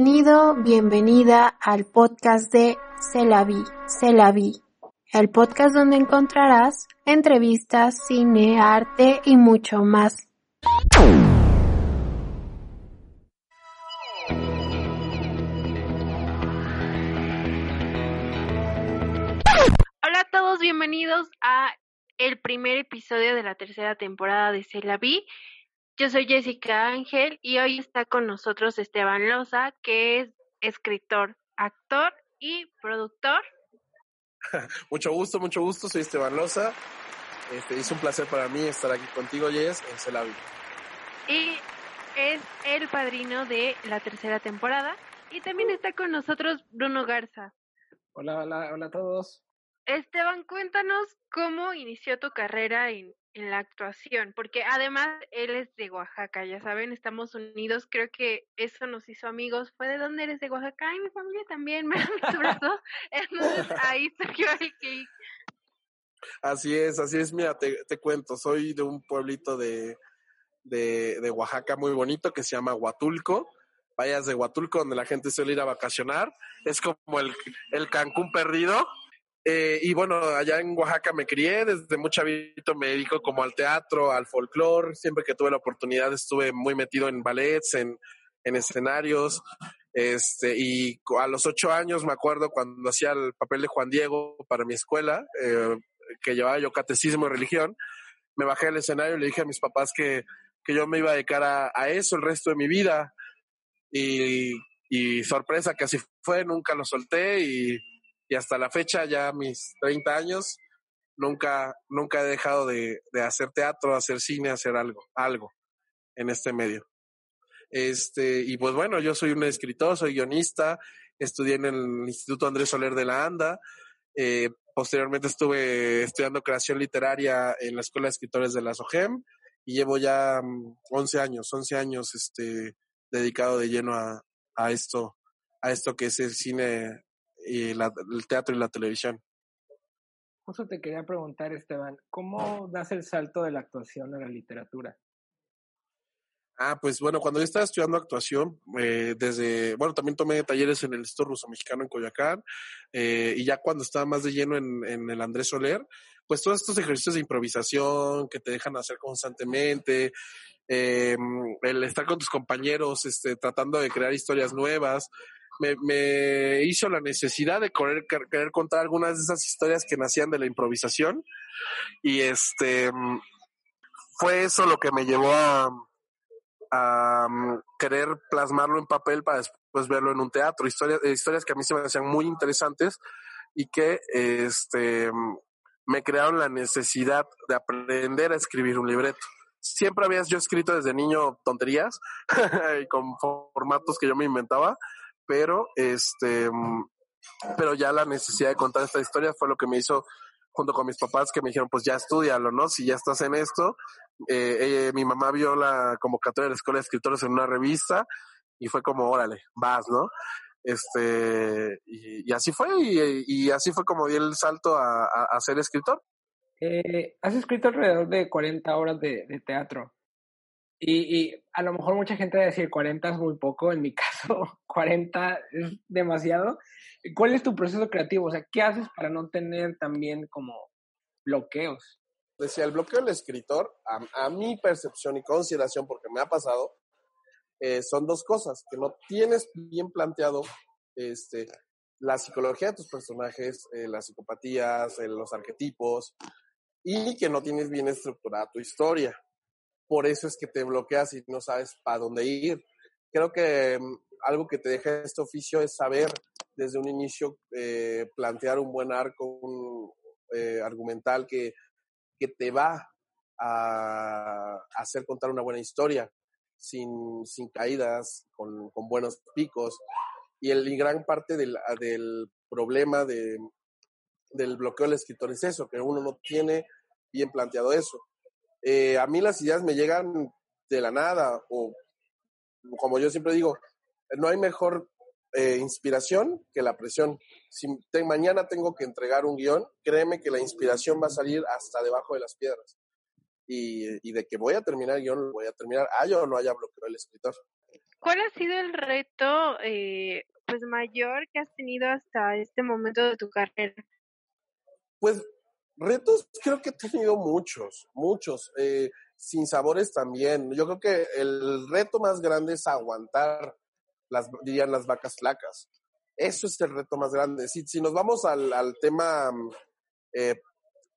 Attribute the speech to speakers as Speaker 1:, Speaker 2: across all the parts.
Speaker 1: Bienvenido, bienvenida al podcast de Se la. El podcast donde encontrarás entrevistas, cine, arte y mucho más. Hola a todos, bienvenidos a el primer episodio de la tercera temporada de Se la vi. Yo soy Jessica Ángel y hoy está con nosotros Esteban Loza, que es escritor, actor y productor.
Speaker 2: mucho gusto, mucho gusto. Soy Esteban Loza. Este, es un placer para mí estar aquí contigo, Jess, en Celavi.
Speaker 1: Y es el padrino de la tercera temporada. Y también está con nosotros Bruno Garza.
Speaker 3: Hola, hola, hola a todos.
Speaker 1: Esteban, cuéntanos cómo inició tu carrera en, en, la actuación, porque además él es de Oaxaca, ya saben, estamos unidos, creo que eso nos hizo amigos. ¿Fue de dónde eres de Oaxaca? Y mi familia también, me abrazo. Entonces ahí surgió el que...
Speaker 2: Así es, así es, mira, te, te cuento, soy de un pueblito de, de, de Oaxaca muy bonito que se llama Huatulco vayas de Huatulco, donde la gente suele ir a vacacionar. Es como el, el Cancún perdido. Eh, y bueno, allá en Oaxaca me crié, desde muy chavito me dedico como al teatro, al folclore, siempre que tuve la oportunidad estuve muy metido en ballets, en, en escenarios, este, y a los ocho años me acuerdo cuando hacía el papel de Juan Diego para mi escuela, eh, que llevaba yo catecismo y religión, me bajé al escenario y le dije a mis papás que, que yo me iba a dedicar a, eso el resto de mi vida, y, y sorpresa que así fue, nunca lo solté y y hasta la fecha, ya mis 30 años, nunca, nunca he dejado de, de, hacer teatro, hacer cine, hacer algo, algo en este medio. Este, y pues bueno, yo soy un escritor, soy guionista, estudié en el Instituto Andrés Soler de la ANDA, eh, posteriormente estuve estudiando creación literaria en la Escuela de Escritores de la SOGEM y llevo ya 11 mm, años, 11 años este, dedicado de lleno a, a esto, a esto que es el cine y la, el teatro y la televisión.
Speaker 3: Justo te quería preguntar, Esteban, ¿cómo das el salto de la actuación a la literatura?
Speaker 2: Ah, pues bueno, cuando yo estaba estudiando actuación, eh, desde, bueno, también tomé talleres en el Instituto Ruso Mexicano en Coyoacán, eh, y ya cuando estaba más de lleno en, en, el Andrés Soler, pues todos estos ejercicios de improvisación que te dejan hacer constantemente, eh, el estar con tus compañeros, este, tratando de crear historias nuevas, me, hizo la necesidad de querer, contar algunas de esas historias que nacían de la improvisación y este fue eso lo que me llevó a, a querer plasmarlo en papel para después verlo en un teatro, historias, historias que a mí se me hacían muy interesantes y que este me crearon la necesidad de aprender a escribir un libreto. Siempre había yo escrito desde niño tonterías con formatos que yo me inventaba, pero este, pero ya la necesidad de contar esta historia fue lo que me hizo junto con mis papás que me dijeron, pues ya estudialo, ¿no? Si ya estás en esto, eh, eh, mi mamá vio la convocatoria de la Escuela de Escritores en una revista y fue como, órale, vas, ¿no? Este, y, así fue, y, así fue como di el salto a, a, a ser escritor.
Speaker 3: Eh, has escrito alrededor de 40 horas de, de teatro. Y, y, a lo mejor mucha gente va a decir 40 es muy poco, en mi caso 40 es demasiado. ¿Cuál es tu proceso creativo? O sea, ¿qué haces para no tener también como bloqueos?
Speaker 2: Decía, el bloqueo del escritor, a, a mi percepción y consideración, porque me ha pasado, eh, son dos cosas, que no tienes bien planteado este, la psicología de tus personajes, eh, las psicopatías, eh, los arquetipos, y que no tienes bien estructurada tu historia por eso es que te bloqueas y no sabes para dónde ir. Creo que um, algo que te deja este oficio es saber desde un inicio eh, plantear un buen arco un, eh, argumental que, que te va a hacer contar una buena historia, sin, sin caídas, con, con buenos picos. Y, el, gran parte del, del problema de, del bloqueo del escritor es eso, que uno no tiene bien planteado eso eh, a mí las ideas me llegan de la nada o como yo siempre digo, no hay mejor eh, inspiración que la presión. Si te, mañana tengo que entregar un guion, créeme que la inspiración va a salir hasta debajo de las piedras. Y, y de que voy a terminar el guion, voy a terminar, haya o no haya bloqueo el escritor.
Speaker 1: ¿Cuál ha sido el reto eh, pues mayor que has tenido hasta este momento de tu carrera?
Speaker 2: Pues retos creo que he tenido muchos, muchos. Eh, sin sabores también. Yo creo que el reto más grande es aguantar, las, dirían las vacas flacas. Eso es el reto más grande. Si, si nos vamos al, al tema eh,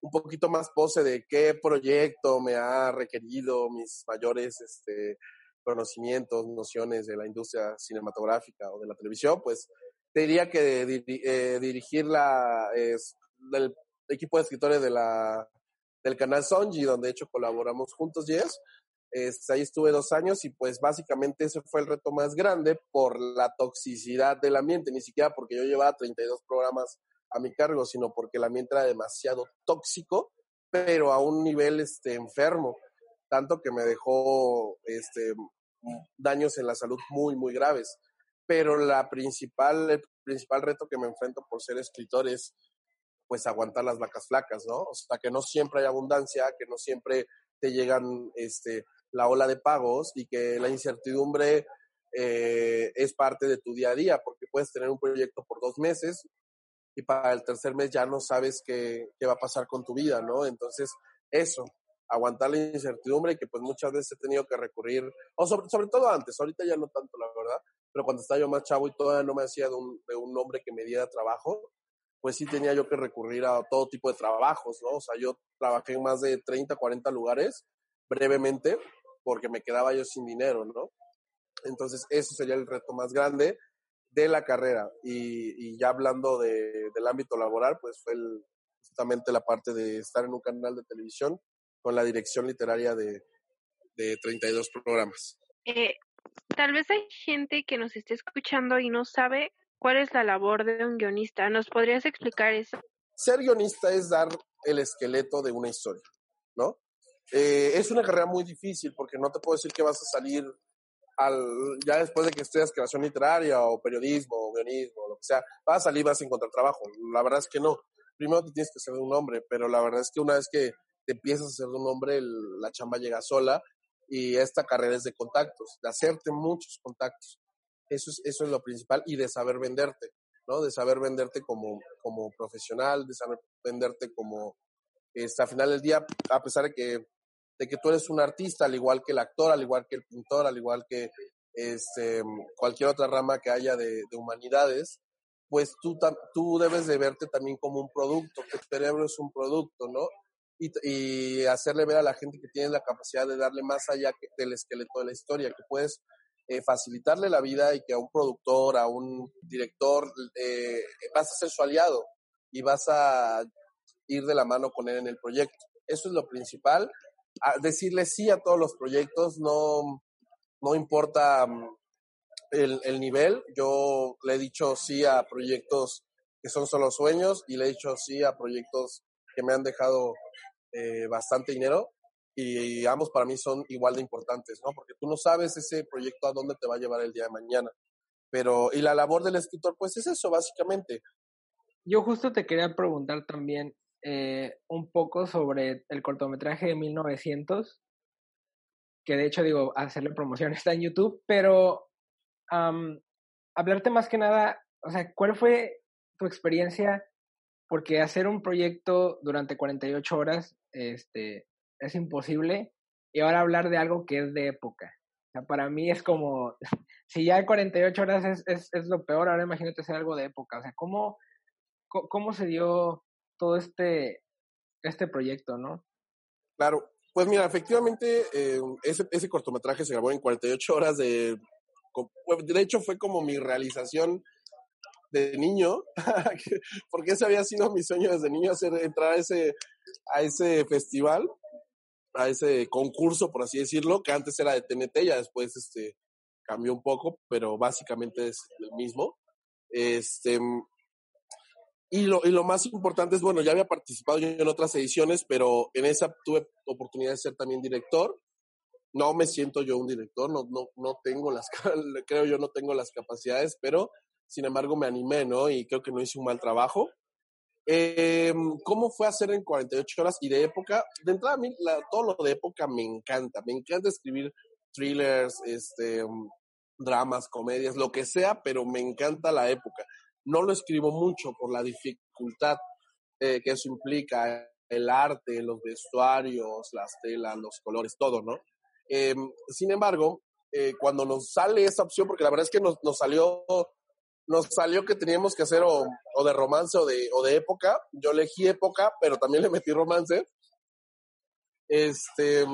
Speaker 2: un poquito más pose de qué proyecto me ha requerido mis mayores este, conocimientos, nociones de la industria cinematográfica o de la televisión, pues te diría que eh, dirigir la, es, el equipo de escritores de la del canal Sonji, donde de hecho colaboramos juntos, Yes. Este, ahí estuve dos años y pues básicamente ese fue el reto más grande por la toxicidad del ambiente, ni siquiera porque yo llevaba 32 programas a mi cargo, sino porque el ambiente era demasiado tóxico, pero a un nivel este, enfermo, tanto que me dejó este, daños en la salud muy, muy graves. Pero la principal, el principal reto que me enfrento por ser escritor es pues aguantar las vacas flacas, ¿no? O sea, que no siempre hay abundancia, que no siempre te llegan este, la ola de pagos y que la incertidumbre eh, es parte de tu día a día, porque puedes tener un proyecto por dos meses y para el tercer mes ya no sabes qué, qué va a pasar con tu vida, ¿no? Entonces, eso, aguantar la incertidumbre que pues muchas veces he tenido que recurrir, o sobre, sobre todo antes, ahorita ya no tanto, la verdad, pero cuando estaba yo más chavo y todavía no me hacía de un, de un hombre que me diera trabajo, pues sí tenía yo que recurrir a todo tipo de trabajos, ¿no? O sea, yo trabajé en más de 30, 40 lugares brevemente porque me quedaba yo sin dinero, ¿no? Entonces, eso sería el reto más grande de la carrera. Y, ya hablando de, del ámbito laboral, pues fue justamente la parte de estar en un canal de televisión con la dirección literaria de, de 32 programas.
Speaker 1: Eh, tal vez hay gente que nos esté escuchando y no sabe ¿Cuál es la labor de un guionista? ¿Nos podrías explicar eso?
Speaker 2: Ser guionista es dar el esqueleto de una historia, ¿no? Eh, es una carrera muy difícil porque no te puedo decir que vas a salir al, ya después de que estudias creación literaria o periodismo o guionismo, lo que sea, vas a salir vas a encontrar trabajo. La verdad es que no. Primero te tienes que ser de un hombre, pero la verdad es que una vez que te empiezas a ser de un hombre, la chamba llega sola y esta carrera es de contactos, de hacerte muchos contactos. Eso es, eso es lo principal y de saber venderte, ¿no? De saber venderte como, como profesional, de saber venderte como, este, al final del día, a pesar de que, de que tú eres un artista, al igual que el actor, al igual que el pintor, al igual que este, cualquier otra rama que haya de, de humanidades, pues tú, tú debes de verte también como un producto, que tu cerebro es un producto, ¿no? Y, y, hacerle ver a la gente que tienes la capacidad de darle más allá del esqueleto de la historia, que puedes eh, facilitarle la vida y que a un productor, a un director, eh, vas a ser su aliado y vas a ir de la mano con él en el proyecto. Eso es lo principal. decirle sí a todos los proyectos, no, no importa mm, el, el, nivel. Yo le he dicho sí a proyectos que son solo sueños y le he dicho sí a proyectos que me han dejado eh, bastante dinero y ambos para mí son igual de importantes, ¿no? Porque tú no sabes ese proyecto a dónde te va a llevar el día de mañana. Pero, y la labor del escritor, pues es eso, básicamente.
Speaker 3: Yo justo te quería preguntar también eh, un poco sobre el cortometraje de 1900, que de hecho, digo, hacerle promoción está en YouTube, pero hablarte más que nada, o sea, ¿cuál fue tu experiencia? Porque hacer un proyecto durante 48 horas, este, es imposible. Y ahora hablar de algo que es de época. O sea, para mí es como, si ya 48 horas es, es, es lo peor, ahora imagínate hacer algo de época. O sea, ¿cómo, cómo se dio todo este, este proyecto, no?
Speaker 2: Claro, pues mira, efectivamente, eh, ese, ese cortometraje se grabó en 48 horas de... De hecho, fue como mi realización de niño, porque ese había sido mi sueño desde niño, hacer, entrar a ese, a ese festival a ese concurso, por así decirlo, que antes era de TNT, ya después este, cambió un poco, pero básicamente es el mismo. Este, y lo, y lo más importante es, bueno, ya había participado yo en otras ediciones, pero en esa tuve oportunidad de ser también director. No me siento yo un director, no, no, no tengo las, creo yo no tengo las capacidades, pero sin embargo me animé, ¿no? Y creo que no hice un mal trabajo. Eh, ¿Cómo fue hacer en 48 horas y de época? De entrada, a mí todo lo de época me encanta. Me encanta escribir thrillers, este, dramas, comedias, lo que sea, pero me encanta la época. No lo escribo mucho por la dificultad eh, que eso implica, el arte, los vestuarios, las telas, los colores, todo, ¿no? Em, sin embargo, eh, cuando nos sale esa opción, porque la verdad es que nos, nos salió nos salió que teníamos que hacer o, o, de romance o de, o de época. Yo elegí época, pero también le metí romance. Este,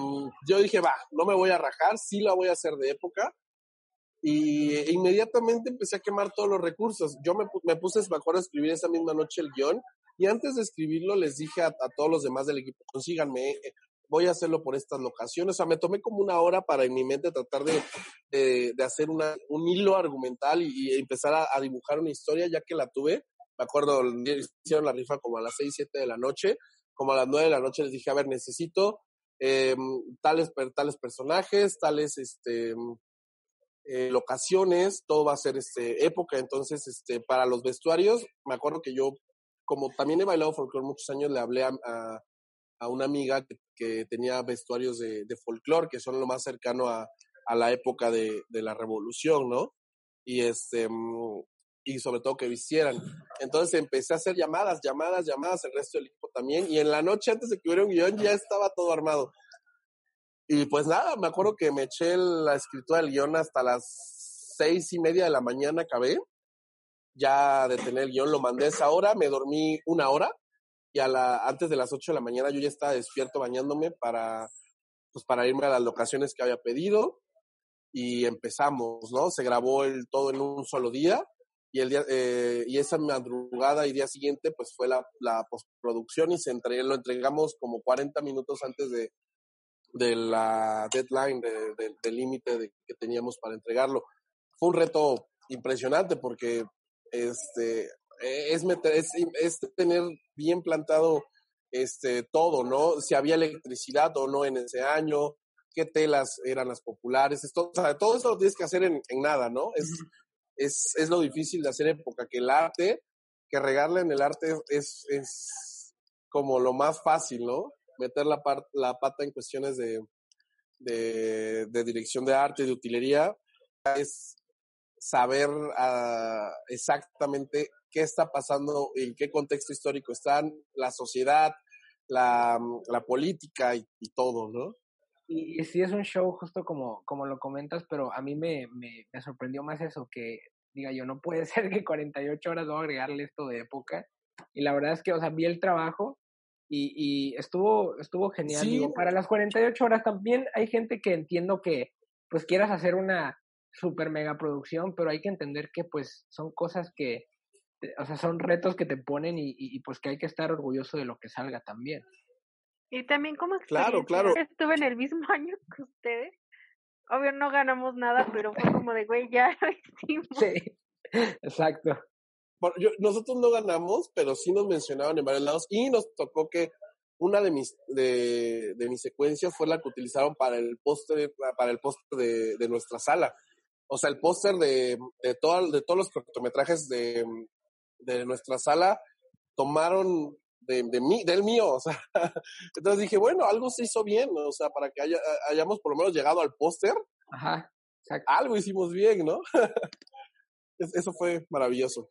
Speaker 2: yo dije, va, no me voy a rajar, sí la voy a hacer de época. Y inmediatamente empecé a quemar todos los recursos. Yo me, me puse, me a escribir esa misma noche el guion. Y antes de escribirlo les dije a, a todos los demás del equipo, consíganme, voy a hacerlo por estas locaciones. O sea, me tomé como una hora para en mi mente tratar de, de, hacer una, un hilo argumental y, empezar a, dibujar una historia, ya que la tuve. Me acuerdo, hicieron la rifa como a las 6, 7 de la noche. Como a las 9 de la noche les dije, a ver, necesito eh, tales, tales personajes, tales este, eh, locaciones, todo va a ser este, época. Entonces, este, para los vestuarios, me acuerdo que yo, como también he bailado folclore muchos años, le hablé a, a una amiga que, tenía vestuarios de, de folclore, que son lo más cercano a, a la época de, de, la revolución, ¿no? Y este, y sobre todo que vistieran. Entonces empecé a hacer llamadas, llamadas, llamadas, el resto del equipo también, y en la noche antes de que hubiera un guion ya estaba todo armado. Y pues nada, me acuerdo que me eché la escritura del guion hasta las seis y media de la mañana acabé, ya de tener el guion, lo mandé esa hora, me dormí una hora, y a la, antes de las ocho de la mañana yo ya estaba despierto bañándome para, pues para irme a las locaciones que había pedido, y empezamos, ¿no? Se grabó el todo en un solo día, y el día eh, y esa madrugada y día siguiente pues fue la, la postproducción y se entre, lo entregamos como 40 minutos antes de, de la deadline, del de, de, límite de, que teníamos para entregarlo. Fue un reto impresionante porque este es, meter, es, es tener bien plantado este todo, ¿no? Si había electricidad o no en ese año, qué telas eran las populares, esto, o sea, todo eso lo tienes que hacer en, en nada, ¿no? Es, es, es lo difícil de hacer época, que el arte, que regarle en el arte es, es como lo más fácil, ¿no? Meter la, la pata en cuestiones de, de, de, dirección de arte, de utilería, es saber uh, exactamente qué está pasando, en qué contexto histórico están, la sociedad, la, la política y, y todo, ¿no?
Speaker 3: Y, y, sí es un show justo como, como lo comentas, pero a mí me, me, me, sorprendió más eso, que diga yo, no puede ser que 48 horas voy a agregarle esto de época. Y la verdad es que, o sea, vi el trabajo y, y estuvo, estuvo genial. Sí. Digo, para las 48 horas también hay gente que entiendo que pues quieras hacer una super mega producción, pero hay que entender que pues son cosas que, o sea, son retos que te ponen y, y, y pues que hay que estar orgulloso de lo que salga también.
Speaker 1: Y también como
Speaker 2: claro, claro.
Speaker 1: estuve en el mismo año que ustedes. Obvio no ganamos nada, pero fue como de, güey, ya lo hicimos.
Speaker 3: Sí, exacto.
Speaker 2: Yo, nosotros no ganamos, pero sí nos mencionaban en varios lados y nos tocó que una de mis, de, de mis secuencias fue la que utilizaron para el póster, para el póster de, de nuestra sala. O sea, el póster de, de, todo, de todos los cortometrajes de, de nuestra sala tomaron de, de mí, del mío, o sea, entonces dije, bueno, algo se hizo bien, o sea, para que haya, hayamos por lo menos llegado al póster,
Speaker 3: Ajá,
Speaker 2: algo hicimos bien, ¿no? Eso fue maravilloso.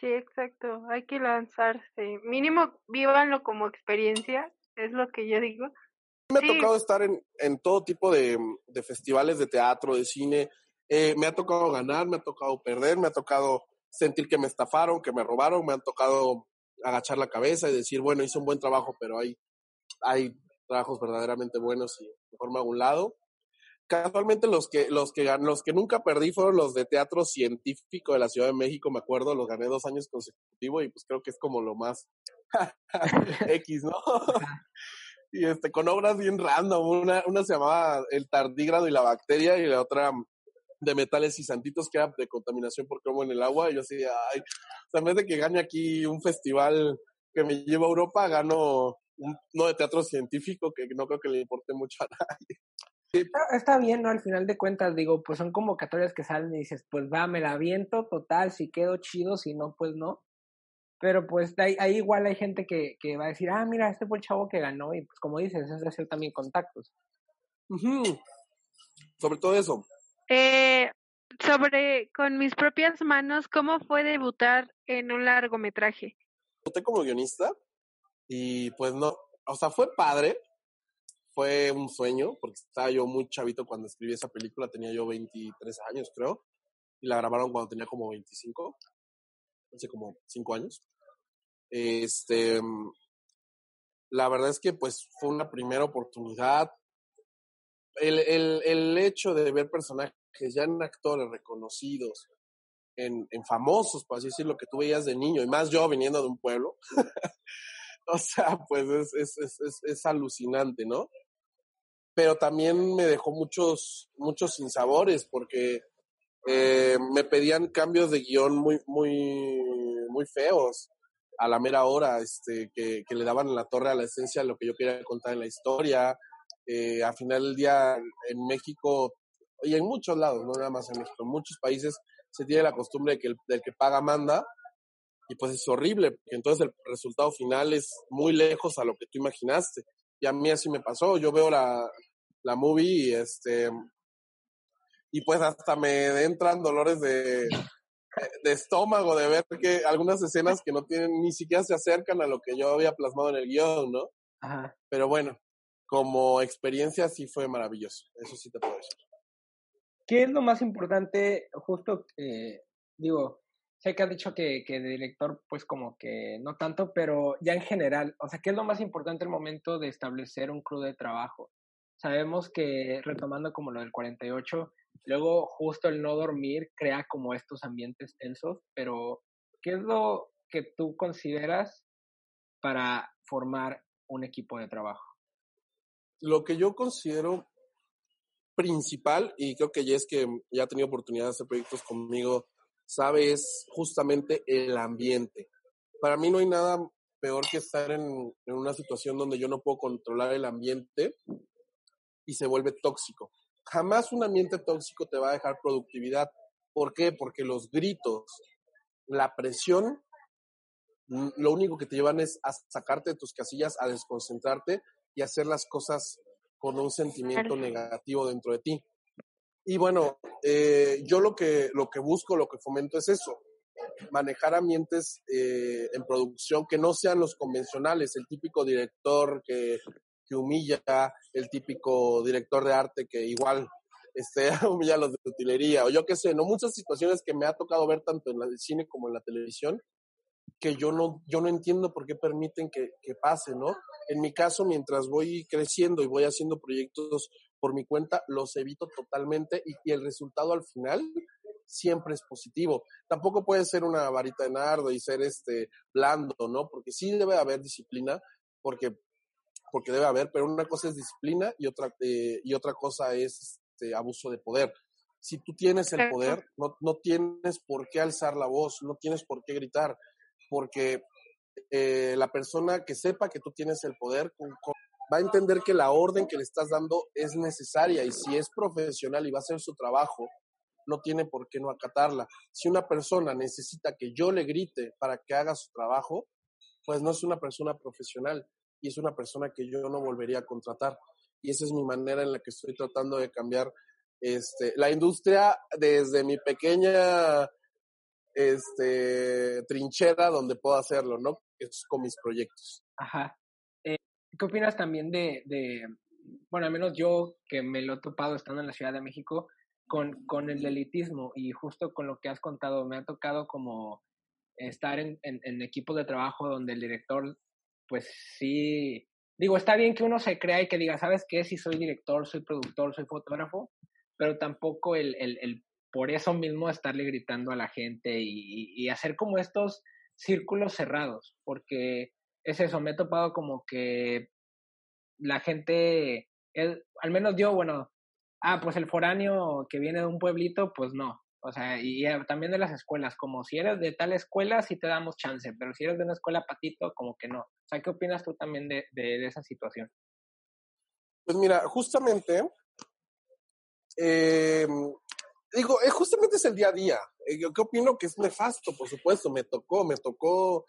Speaker 1: Sí, exacto, hay que lanzarse, mínimo vívanlo como experiencia, es lo que yo digo.
Speaker 2: Me ha sí. tocado estar en, en todo tipo de, de, festivales de teatro, de cine, eh, me ha tocado ganar, me ha tocado perder, me ha tocado sentir que me estafaron, que me robaron, me han tocado agachar la cabeza y decir, bueno, hice un buen trabajo, pero hay, hay trabajos verdaderamente buenos y mejor me hago un lado. Casualmente los que, los que, los que nunca perdí fueron los de teatro científico de la Ciudad de México, me acuerdo, los gané dos años consecutivos y pues creo que es como lo más X, ¿no? y este, con obras bien random, una, una se llamaba El tardígrado y la bacteria y la otra de metales y santitos que era de contaminación por cromo en el agua. Y yo así, ay, o sea, en vez de que gane aquí un festival que me lleva a Europa, gano un, no de teatro científico que no creo que le importe mucho a nadie.
Speaker 3: Está, está, bien, ¿no? Al final de cuentas, digo, pues son convocatorias que salen y dices, pues va, me la aviento, total, si quedo chido, si no, pues no. Pero pues ahí, ahí igual hay gente que, que, va a decir, ah, mira, este fue el chavo que ganó, y pues como dices, es de hacer también contactos.
Speaker 2: Uh -huh. Sobre todo eso,
Speaker 1: eh, sobre con mis propias manos cómo fue debutar en un largometraje.
Speaker 2: Debuté como guionista y pues no, o sea, fue padre, fue un sueño, porque estaba yo muy chavito cuando escribí esa película, tenía yo 23 años creo, y la grabaron cuando tenía como 25, hace como 5 años. Este, la verdad es que pues fue una primera oportunidad. El, el, el hecho de ver personajes ya en actores reconocidos, en, en famosos, por así decirlo, que tú veías de niño, y más yo viniendo de un pueblo, o sea, pues es, es, es, es, alucinante, ¿no? Pero también me dejó muchos, muchos sinsabores, porque eh, me pedían cambios de guion muy, muy, muy feos a la mera hora, este, que, que le daban la torre a la esencia de lo que yo quería contar en la historia. Eh, al final del día, en México, y en muchos lados, no nada más en México, en muchos países se tiene la costumbre de que el del que paga manda, y pues es horrible, porque entonces el resultado final es muy lejos a lo que tú imaginaste. Y a mí así me pasó, yo veo la, la movie y este y pues hasta me entran dolores de, de estómago de ver que algunas escenas que no tienen, ni siquiera se acercan a lo que yo había plasmado en el guion, ¿no?
Speaker 3: Ajá.
Speaker 2: Pero bueno, como experiencia sí fue maravilloso, eso sí te puedo decir.
Speaker 3: ¿Qué es lo más importante, justo, eh, digo, sé que has dicho que, que de director, pues como que no tanto, pero ya en general, o sea, ¿qué es lo más importante el momento de establecer un crew de trabajo? Sabemos que, retomando como lo del 48, luego justo el no dormir crea como estos ambientes tensos, pero ¿qué es lo que tú consideras para formar un equipo de trabajo?
Speaker 2: Lo que yo considero principal, y creo que es que ya ha tenido oportunidad de hacer proyectos conmigo, sabe, es justamente el ambiente. Para mí no hay nada peor que estar en, en una situación donde yo no puedo controlar el ambiente y se vuelve tóxico. Jamás un ambiente tóxico te va a dejar productividad. ¿Por qué? Porque los gritos, la presión, lo único que te llevan es a sacarte de tus casillas, a desconcentrarte y hacer las cosas con un sentimiento negativo dentro de ti. Y bueno, eh, yo lo que, lo que busco, lo que fomento es eso, manejar ambientes eh, en producción que no sean los convencionales, el típico director que, que humilla, el típico director de arte que igual este, humilla a los de utilería, o yo qué sé, no muchas situaciones que me ha tocado ver tanto en el cine como en la televisión, que yo no, yo no entiendo por qué permiten que, que pase, ¿no? En mi caso, mientras voy creciendo y voy haciendo proyectos por mi cuenta, los evito totalmente y, y, el resultado al final siempre es positivo. Tampoco puede ser una varita de nardo y ser este blando, ¿no? Porque sí debe haber disciplina, porque, porque debe haber, pero una cosa es disciplina y otra, eh, y otra cosa es este, abuso de poder. Si tú tienes el poder, no, no tienes por qué alzar la voz, no tienes por qué gritar, porque eh, la persona que sepa que tú tienes el poder va a entender que la orden que le estás dando es necesaria y si es profesional y va a hacer su trabajo, no tiene por qué no acatarla. Si una persona necesita que yo le grite para que haga su trabajo, pues no es una persona profesional y es una persona que yo no volvería a contratar. Y esa es mi manera en la que estoy tratando de cambiar este, la industria desde mi pequeña este, trinchera donde puedo hacerlo, ¿no? Es con mis proyectos.
Speaker 3: Ajá. Eh, ¿Qué opinas también de, de, bueno, al menos yo que me lo he topado estando en la Ciudad de México, con, con el elitismo y justo con lo que has contado, me ha tocado como estar en, en, equipos de trabajo donde el director, pues sí, digo, está bien que uno se crea y que diga, ¿sabes qué? Si soy director, soy productor, soy fotógrafo, pero tampoco el, el por eso mismo estarle gritando a la gente y, hacer como estos círculos cerrados, porque es eso, me he topado como que la gente, el, al menos yo, bueno, ah, pues el foráneo que viene de un pueblito, pues no. O sea, y, también de las escuelas, como si eres de tal escuela, sí te damos chance, pero si eres de una escuela patito, como que no. O sea, ¿qué opinas tú también de, de, de esa situación?
Speaker 2: Pues mira, justamente, eh, digo, eh, justamente es el día a día. Eh, yo qué opino que es nefasto, por supuesto, me tocó, me tocó,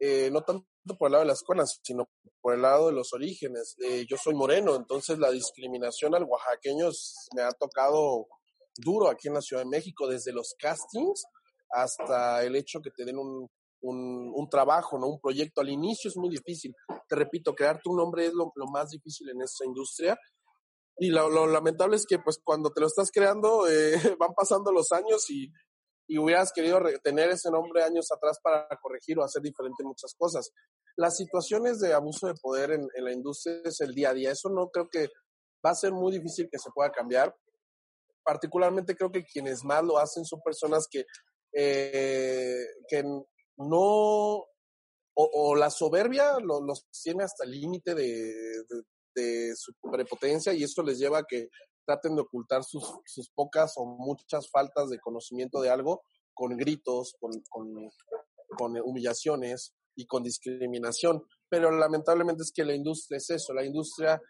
Speaker 2: eh, no tanto por el lado de las escuelas, sino por el lado de los orígenes. Eh, yo soy moreno, entonces la discriminación al oaxaqueño me ha tocado duro aquí en la Ciudad de México, desde los castings hasta el hecho que te den un, un, trabajo, ¿no? Un proyecto. Al inicio es muy difícil. Te repito, crearte un nombre es lo, más difícil en esta industria. Y lo, lamentable es que, pues, cuando te lo estás creando, eh, van pasando los años y, y hubieras querido tener ese nombre años atrás para corregir o hacer diferente muchas cosas. Las situaciones de abuso de poder en, en la industria es el día a día. Eso no creo que va a ser muy difícil que se pueda cambiar. Particularmente creo que quienes más lo hacen son personas que, eh, que no, o, la soberbia los tiene hasta el límite de, de, su prepotencia y esto les lleva a que traten de ocultar sus, sus pocas o muchas faltas de conocimiento de algo con gritos, con, con, con humillaciones y con discriminación. Pero lamentablemente es que la industria es eso, la industria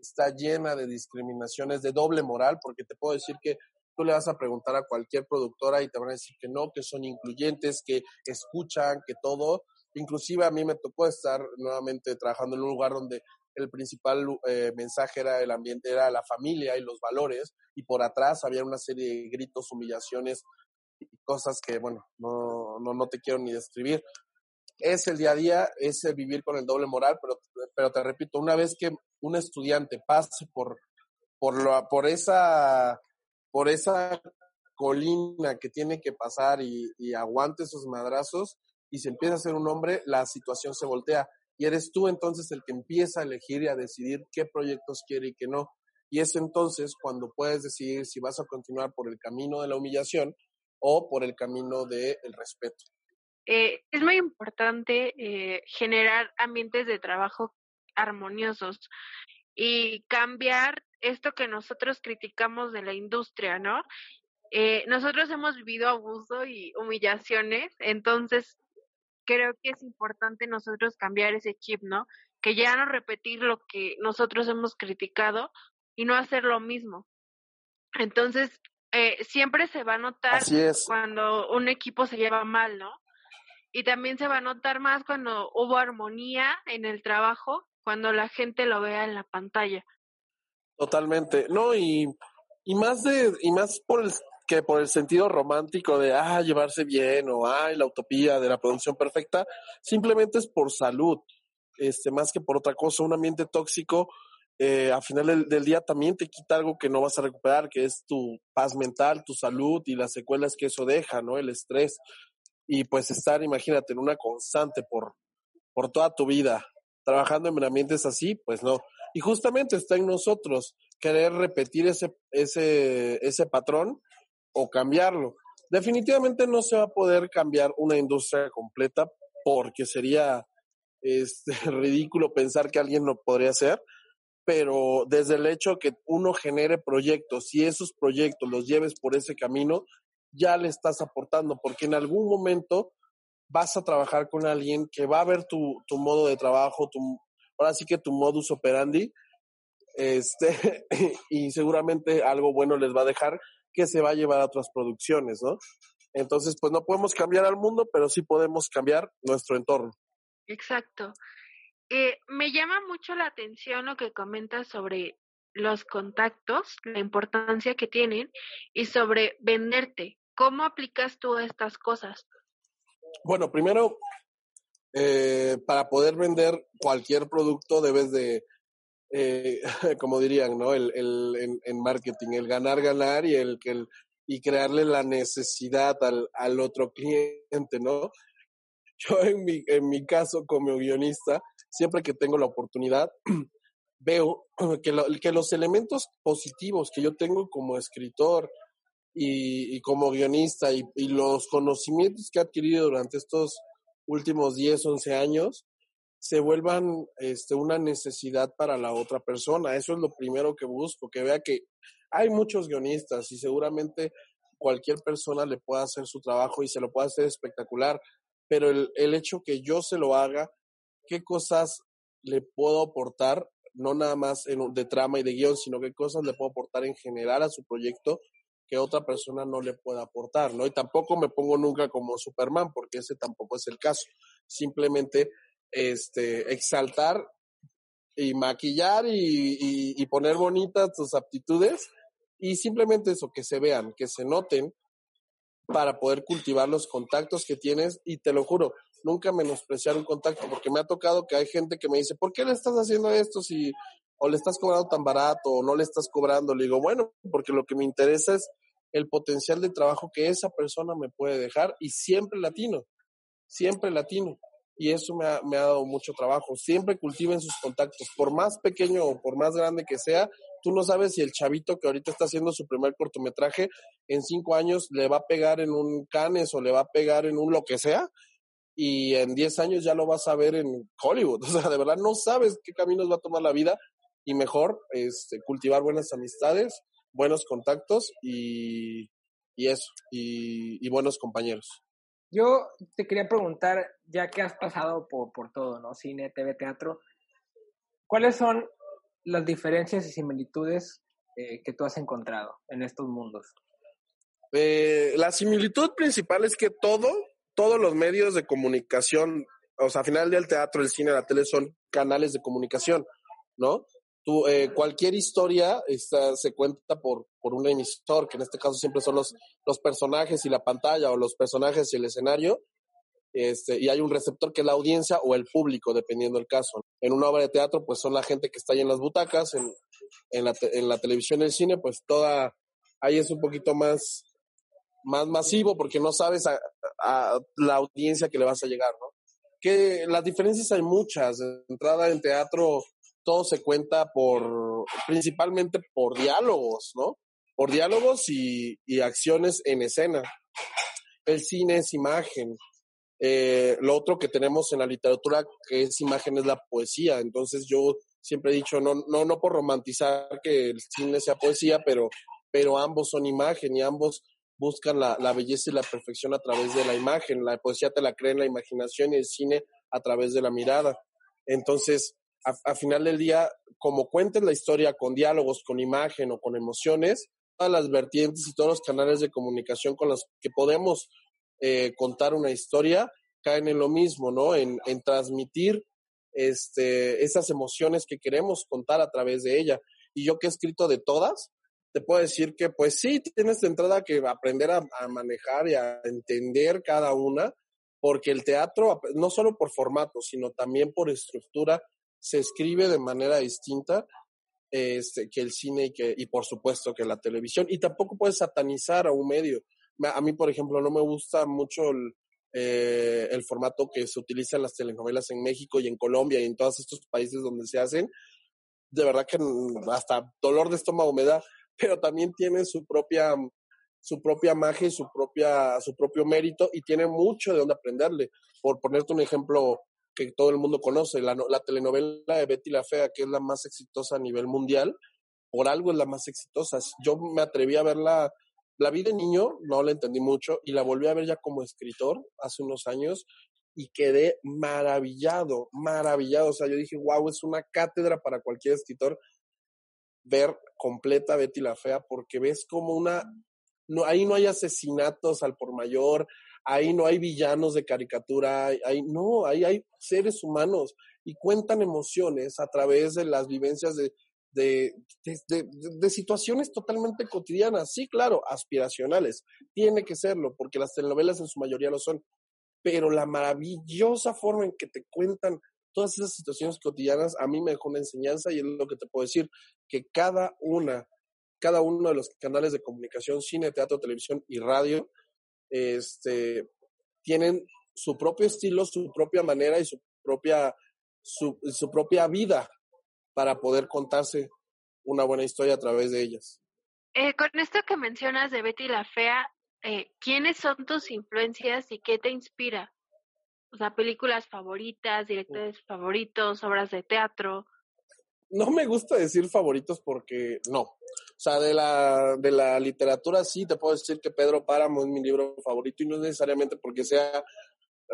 Speaker 2: está llena de discriminaciones de doble moral, porque te puedo decir que tú le vas a preguntar a cualquier productora y te van a decir que no, que son incluyentes, que escuchan, que todo. Inclusive a mí me tocó estar nuevamente trabajando en un lugar donde el principal eh, mensaje era el ambiente, era la familia y los valores, y por atrás había una serie de gritos, humillaciones y cosas que, bueno, no, no, no te quiero ni describir. Es el día a día, es el vivir con el doble moral, pero, pero te repito, una vez que un estudiante pase por, por, lo, por esa por esa colina que tiene que pasar y, aguante esos madrazos y se empieza a ser un hombre, la situación se voltea. Y eres tú entonces el que empieza a elegir y a decidir qué proyectos quiere y qué no. Y es entonces cuando puedes decidir si vas a continuar por el camino de la humillación o por el camino del respeto.
Speaker 1: Eh, es muy importante eh, generar ambientes de trabajo armoniosos y cambiar esto que nosotros criticamos de la industria, ¿no? Eh, nosotros hemos vivido abuso y humillaciones, entonces creo que es importante nosotros cambiar ese chip, ¿no? Que ya no repetir lo que nosotros hemos criticado y no hacer lo mismo. Entonces, eh, siempre se va a notar cuando un equipo se lleva mal, ¿no? Y también se va a notar más cuando hubo armonía en el trajo, cuando la gente lo vea en la pantalla.
Speaker 2: Totalmente. No, y, y más de, y más por el que por el sentido romántico de ah, llevarse bien o ay, la utopía de la producción perfecta, simplemente es por salud, este, más que por otra cosa, un ambiente tóxico, eh, al final del, día también te quita algo que no vas a recuperar, que es tu paz mental, tu salud y las secuelas que eso deja, ¿no? El estrés. Y pues estar, imagínate, en una constante por, por toda tu vida, trabajando en ambientes así, pues no. Y justamente está en nosotros querer repetir ese, ese, ese patrón o cambiarlo. Definitivamente no se va a poder cambiar una industria completa porque sería este, ridículo pensar que alguien lo podría hacer, pero desde el hecho que uno genere proyectos y esos proyectos los lleves por ese camino, ya le estás aportando, porque en algún momento vas a trabajar con alguien que va a ver tu, tu modo de trabajo, tu, ahora sí que tu modus operandi, este, y seguramente algo bueno les va a dejar que se va a llevar a otras producciones, ¿no? Entonces, pues no podemos cambiar al mundo, pero sí podemos cambiar nuestro entorno.
Speaker 1: Exacto. Eh, me llama mucho la atención lo que comentas sobre los contactos, la importancia que tienen y sobre venderte. ¿Cómo aplicas tú estas cosas?
Speaker 2: Bueno, primero, eh, para poder vender cualquier producto debes de, eh, como dirían, ¿no? El, el, en, marketing, el ganar, ganar y el que y crearle la necesidad al, al otro cliente, ¿no? Yo en mi, en mi caso como guionista, siempre que tengo la oportunidad, veo que, que los elementos positivos que yo tengo como escritor y, y como guionista y, y, los conocimientos que he adquirido durante estos últimos 10, 11 años se vuelvan este, una necesidad para la otra persona. Eso es lo primero que busco, que vea que hay muchos guionistas y seguramente cualquier persona le pueda hacer su trabajo y se lo pueda hacer espectacular, pero el, hecho que yo se lo haga, qué cosas le puedo aportar, no nada más en, de trama y de guion, sino qué cosas le puedo aportar en general a su proyecto que otra persona no le pueda aportar, ¿no? Y tampoco me pongo nunca como Superman, porque ese tampoco es el caso. Simplemente este, exaltar y maquillar y, y, poner bonitas tus aptitudes Y simplemente eso, que se vean, que se noten para poder cultivar los contactos que tienes y te lo juro, nunca menospreciar un contacto, porque me ha tocado que hay gente que me dice, ¿por qué le estás haciendo esto si o le estás cobrando tan barato o no le estás cobrando? Le digo, bueno, porque lo que me interesa es el potencial de trabajo que esa persona me puede dejar y siempre latino, siempre latino. Y eso me ha, me ha dado mucho trabajo. Siempre cultiven sus contactos, por más pequeño o por más grande que sea, tú no sabes si el chavito que ahorita está haciendo su primer cortometraje en cinco años le va a pegar en un Canes o le va a pegar en un lo que sea y en diez años ya lo vas a ver en Hollywood. O sea, de verdad no sabes qué caminos va a tomar la vida y mejor este, cultivar buenas amistades, buenos contactos y, y eso, y, y, buenos compañeros.
Speaker 3: Yo te quería preguntar, ya que has pasado por, por todo, ¿no? Cine, TV, teatro, ¿cuáles son las diferencias y similitudes eh, que tú has encontrado en estos mundos?
Speaker 2: Eh, la similitud principal es que todo, todos los medios de comunicación, o sea, al final del teatro, el cine, la tele son canales de comunicación, ¿no? Tú, eh, cualquier historia está, se cuenta por, por un emisor, que en este caso siempre son los, los personajes y la pantalla, o los personajes y el escenario, este, y hay un receptor que es la audiencia o el público, dependiendo del caso. En una obra de teatro, pues son la gente que está ahí en las butacas, en, en, la, en la televisión el cine, pues toda, ahí es un poquito más, más masivo porque no sabes a, a la audiencia que le vas a llegar, ¿no? Que las diferencias hay muchas. Entrada en teatro, todo se cuenta por, principalmente por diálogos, ¿no? Por diálogos y, acciones en escena. El cine es imagen, eh, lo otro que tenemos en la literatura que es imagen es la poesía. Entonces yo siempre he dicho, no, no, no por romantizar que el cine sea poesía, pero, pero ambos son imagen y ambos buscan la, la belleza y la perfección a través de la imagen. La poesía te la crea en la imaginación y el cine a través de la mirada. Entonces, a, final del día, como cuentes la historia con diálogos, con imagen o con emociones, todas las vertientes y todos los canales de comunicación con los que podemos eh, contar una historia, caen en lo mismo, ¿no? En, en transmitir este, esas emociones que queremos contar a través de ella. Y yo que he escrito de todas, te puedo decir que pues sí, tienes de entrada que aprender a manejar y a entender cada una, porque el teatro, no solo por formato, sino también por estructura, se escribe de manera distinta este, que el cine y, que, y por supuesto que la televisión. Y tampoco puedes satanizar a un medio a mí, por ejemplo, no me gusta mucho el, eh, el formato que se utiliza en las telenovelas en México y en Colombia y en todos estos países donde se hacen. De verdad que hasta dolor de estómago me da, pero también tiene su propia su propia magia y su propia su propio mérito y tiene mucho de dónde aprenderle. Por ponerte un ejemplo que todo el mundo conoce, la, la telenovela de Betty la Fea, que es la más exitosa a nivel mundial, por algo es la más exitosa. Yo me atreví a verla la vi de niño, no la entendí mucho, y la volví a ver ya como escritor hace unos años y quedé maravillado, maravillado. O sea, yo dije, wow, es una cátedra para cualquier escritor ver completa Betty la Fea, porque ves como una, no, ahí no hay asesinatos al por mayor, ahí no hay villanos de caricatura, ahí, no, ahí hay seres humanos y cuentan emociones a través de las vivencias de, de, de, de, situaciones totalmente cotidianas, sí, claro, aspiracionales, tiene que serlo, porque las telenovelas en su mayoría lo son, pero la maravillosa forma en que te cuentan todas esas situaciones cotidianas a mí me dejó una enseñanza y es lo que te puedo decir, que cada una, cada uno de los canales de comunicación, cine, teatro, televisión y radio, este, tienen su propio estilo, su propia manera y su propia, su, su propia vida para poder contarse una buena historia a través de ellas.
Speaker 1: Eh, con esto que mencionas de Betty la Fea, eh, ¿quiénes son tus influencias y qué te inspira? O sea, películas favoritas, directores favoritos, obras de teatro.
Speaker 2: No me gusta decir favoritos porque no. O sea, de la, de la literatura sí te puedo decir que Pedro Páramo es mi libro favorito y no es necesariamente porque sea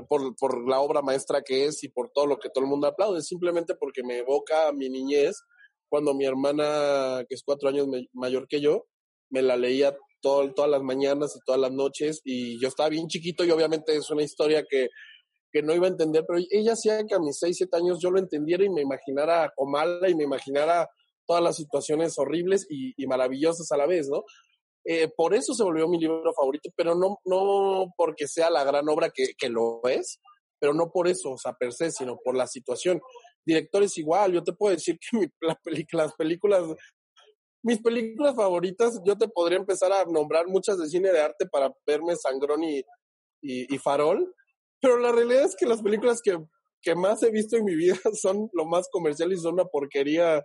Speaker 2: por, por la obra maestra que es y por todo lo que todo el mundo aplaude, simplemente porque me evoca mi niñez cuando mi hermana, que es cuatro años mayor que yo, me la leía todo, todas las mañanas y todas las noches y yo estaba bien chiquito y obviamente es una historia que, que no iba a entender, pero ella hacía que a mis seis, siete años yo lo entendiera y me imaginara a Comala y me imaginara todas las situaciones horribles y, maravillosas a la vez, ¿no? Eh, por eso se volvió mi libro favorito, pero no, no porque sea la gran obra que, que lo es, pero no por eso, o sea, per se, sino por la situación. Directores igual, yo te puedo decir que mi, la las películas, mis películas favoritas, yo te podría empezar a nombrar muchas de cine de arte para verme Sangrón y, y, y Farol, pero la realidad es que las películas que, que, más he visto en mi vida son lo más comercial y son una porquería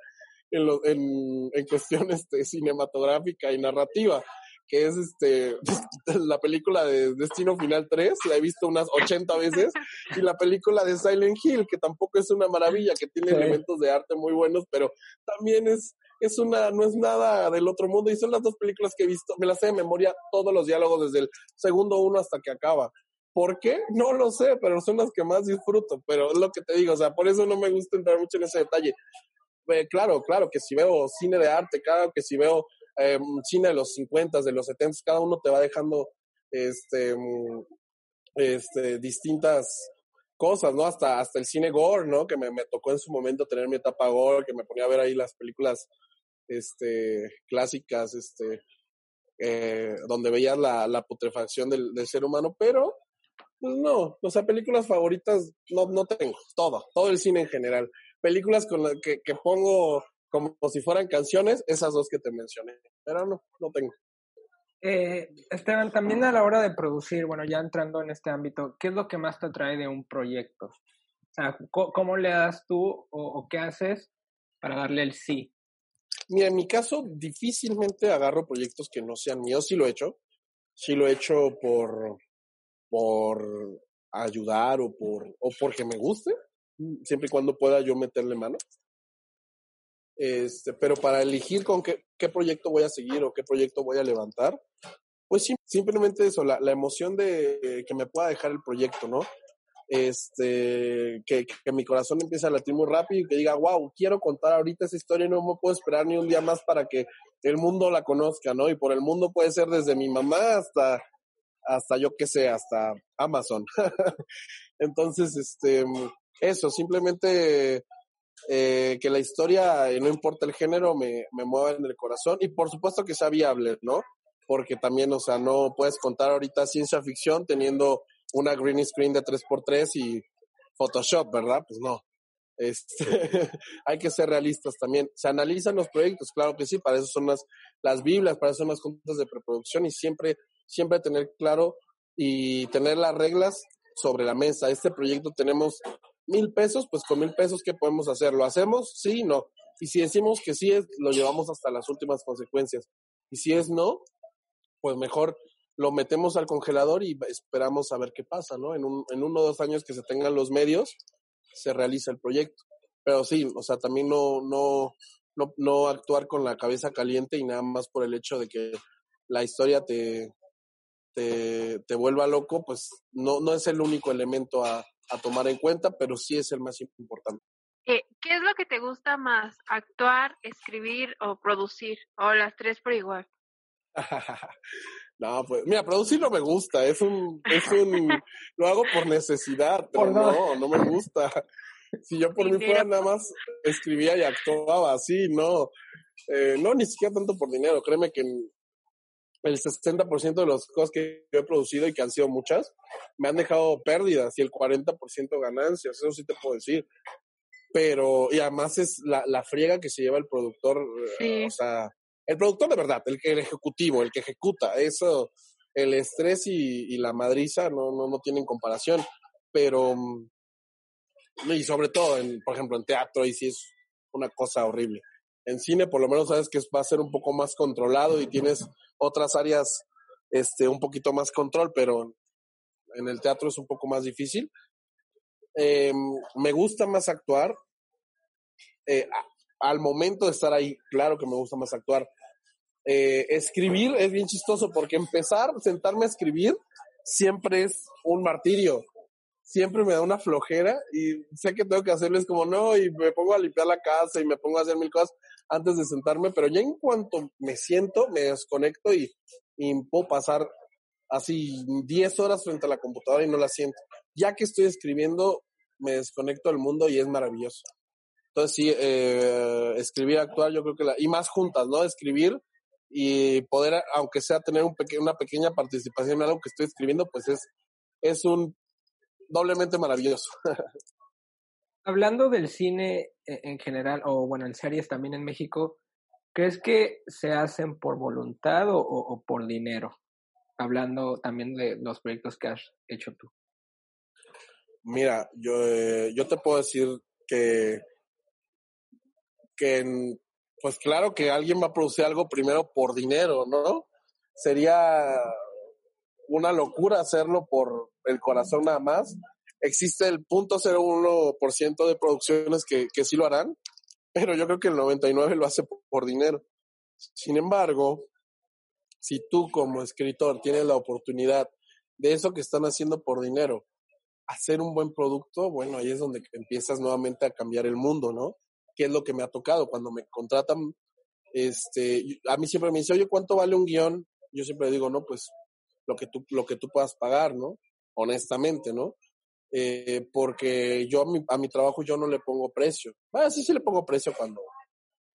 Speaker 2: en, lo, en, en cuestión este, cinematográfica y narrativa, que es este la película de Destino Final 3, la he visto unas 80 veces, y la película de Silent Hill, que tampoco es una maravilla, que tiene elementos de arte muy buenos, pero también es es una, no es nada del otro mundo, y son las dos películas que he visto, me las sé de memoria todos los diálogos desde el segundo uno hasta que acaba. ¿Por qué? No lo sé, pero son las que más disfruto. Pero es lo que te digo, o sea, por eso no me gusta entrar mucho en ese detalle. Eh, claro, claro, que si veo cine de arte, claro que si veo eh, cine de los 50, de los 70, cada uno te va dejando este, mm, este, distintas cosas, ¿no? Hasta, hasta el cine gore, ¿no? Que me, tocó en su momento tener mi etapa gore, que me ponía a ver ahí las películas este, clásicas, este, eh, donde veías la, putrefacción del, ser humano, pero pues no, o sea, películas favoritas no, no tengo, todo, todo el cine en general. Películas con las que, que pongo como si fueran canciones, esas dos que te mencioné, pero no, no tengo.
Speaker 3: Eh, Esteban, también a la hora de producir, bueno, ya entrando en este ámbito, ¿qué es lo que más te atrae de un proyecto? O sea, ¿cómo, le das tú o, o, qué haces para darle el sí?
Speaker 2: Mira, en mi caso, difícilmente agarro proyectos que no sean míos, sí lo he hecho, sí lo he hecho por, por ayudar o, por, o porque me guste, siempre y cuando pueda yo meterle mano. Este, pero para elegir con qué, qué proyecto voy a seguir o qué proyecto voy a levantar, pues simplemente eso, la, la emoción de que me pueda dejar el proyecto, ¿no? Este, que, que, mi corazón empiece a latir muy rápido y que diga, wow, quiero contar ahorita esa historia y no me puedo esperar ni un día más para que el mundo la conozca, ¿no? Y por el mundo puede ser desde mi mamá hasta hasta yo qué sé, hasta Amazon. Entonces, este, eso, simplemente eh, que la historia, no importa el género, me, me mueva en el corazón y por supuesto que sea viable, ¿no? Porque también, o sea, no puedes contar ahorita ciencia ficción teniendo una green screen de 3x3 y Photoshop, ¿verdad? Pues no. Este, hay que ser realistas también. Se analizan los proyectos, claro que sí, para eso son las, las Biblias, para eso son las juntas de preproducción y siempre siempre tener claro y tener las reglas sobre la mesa. Este proyecto tenemos mil pesos, pues con mil pesos, ¿qué podemos hacer? ¿Lo hacemos? Sí, no. Y si decimos que sí, lo llevamos hasta las últimas consecuencias. Y si es no, pues mejor lo metemos al congelador y esperamos a ver qué pasa, ¿no? En, un, en uno o dos años que se tengan los medios, se realiza el proyecto. Pero sí, o sea, también no, no, no, no actuar con la cabeza caliente y nada más por el hecho de que la historia te, te, vuelva loco, pues no, no es el único elemento a, a tomar en cuenta, pero sí es el más importante.
Speaker 1: ¿Qué es lo que te gusta más? ¿Actuar, escribir o producir? ¿O las tres por igual?
Speaker 2: no, pues mira, producir no me gusta, es un, es un, lo hago por necesidad, pero no, no me gusta. Si yo por mí fuera nada más escribía y actuaba así, no, eh, no, ni siquiera tanto por dinero, créeme que el 60% de las cosas que yo he producido y que han sido muchas, me han dejado pérdidas y el 40% ganancias, eso sí te puedo decir. Pero, y además es la, la friega que se lleva el productor, eh, o sea, el productor de verdad, el, el ejecutivo, el que ejecuta, eso, el estrés y, la madriza no, no, no tienen comparación. Pero, mm, y sobre todo, en, por ejemplo, en teatro, y sí es una cosa horrible en cine por lo menos sabes que va a ser un poco más controlado y tienes otras áreas este un poquito más control, pero en el teatro es un poco más difícil. Eh, me gusta más actuar. Eh, al momento de estar ahí, claro que me gusta más actuar. Eh, escribir es bien chistoso porque empezar, sentarme a escribir, siempre es un martirio siempre me da una flojera y sé que tengo que hacerles como no y me pongo a limpiar la casa y me pongo a hacer mil cosas antes de sentarme, pero ya en cuanto me siento, me desconecto y, y puedo pasar así 10 horas frente a la computadora y no la siento. Ya que estoy escribiendo, me desconecto del mundo y es maravilloso. Entonces sí, eh, escribir, actuar, yo creo que la, y más juntas, ¿no? Escribir y poder, aunque sea tener un peque, una pequeña participación en algo que estoy escribiendo, pues es, es un doblemente maravilloso.
Speaker 3: Hablando del cine e, en general, o bueno, en series también en México, ¿crees que se hacen por voluntad o, o por dinero? Hablando también de los proyectos que has hecho tú.
Speaker 2: Mira, yo, eh, yo te puedo decir que, que, pues claro que alguien va a producir algo primero por dinero, ¿no? Sería una locura hacerlo por el corazón nada más. Existe el 0.01% de producciones que, que sí lo harán, pero yo creo que el 99% lo hace por dinero. Sin embargo, si tú como escritor tienes la oportunidad de eso que están haciendo por dinero, hacer un buen producto, bueno, ahí es donde empiezas nuevamente a cambiar el mundo, ¿no? ¿Qué es lo que me ha tocado? Cuando me contratan, este, a mí siempre me dice, oye, ¿cuánto vale un guion? Yo siempre digo, no, pues lo que tú, lo que tú puedas pagar, ¿no? Honestamente, ¿no? Eh, porque yo a mi, a mi trabajo yo no le pongo precio. Bueno, sí, sí le pongo precio cuando,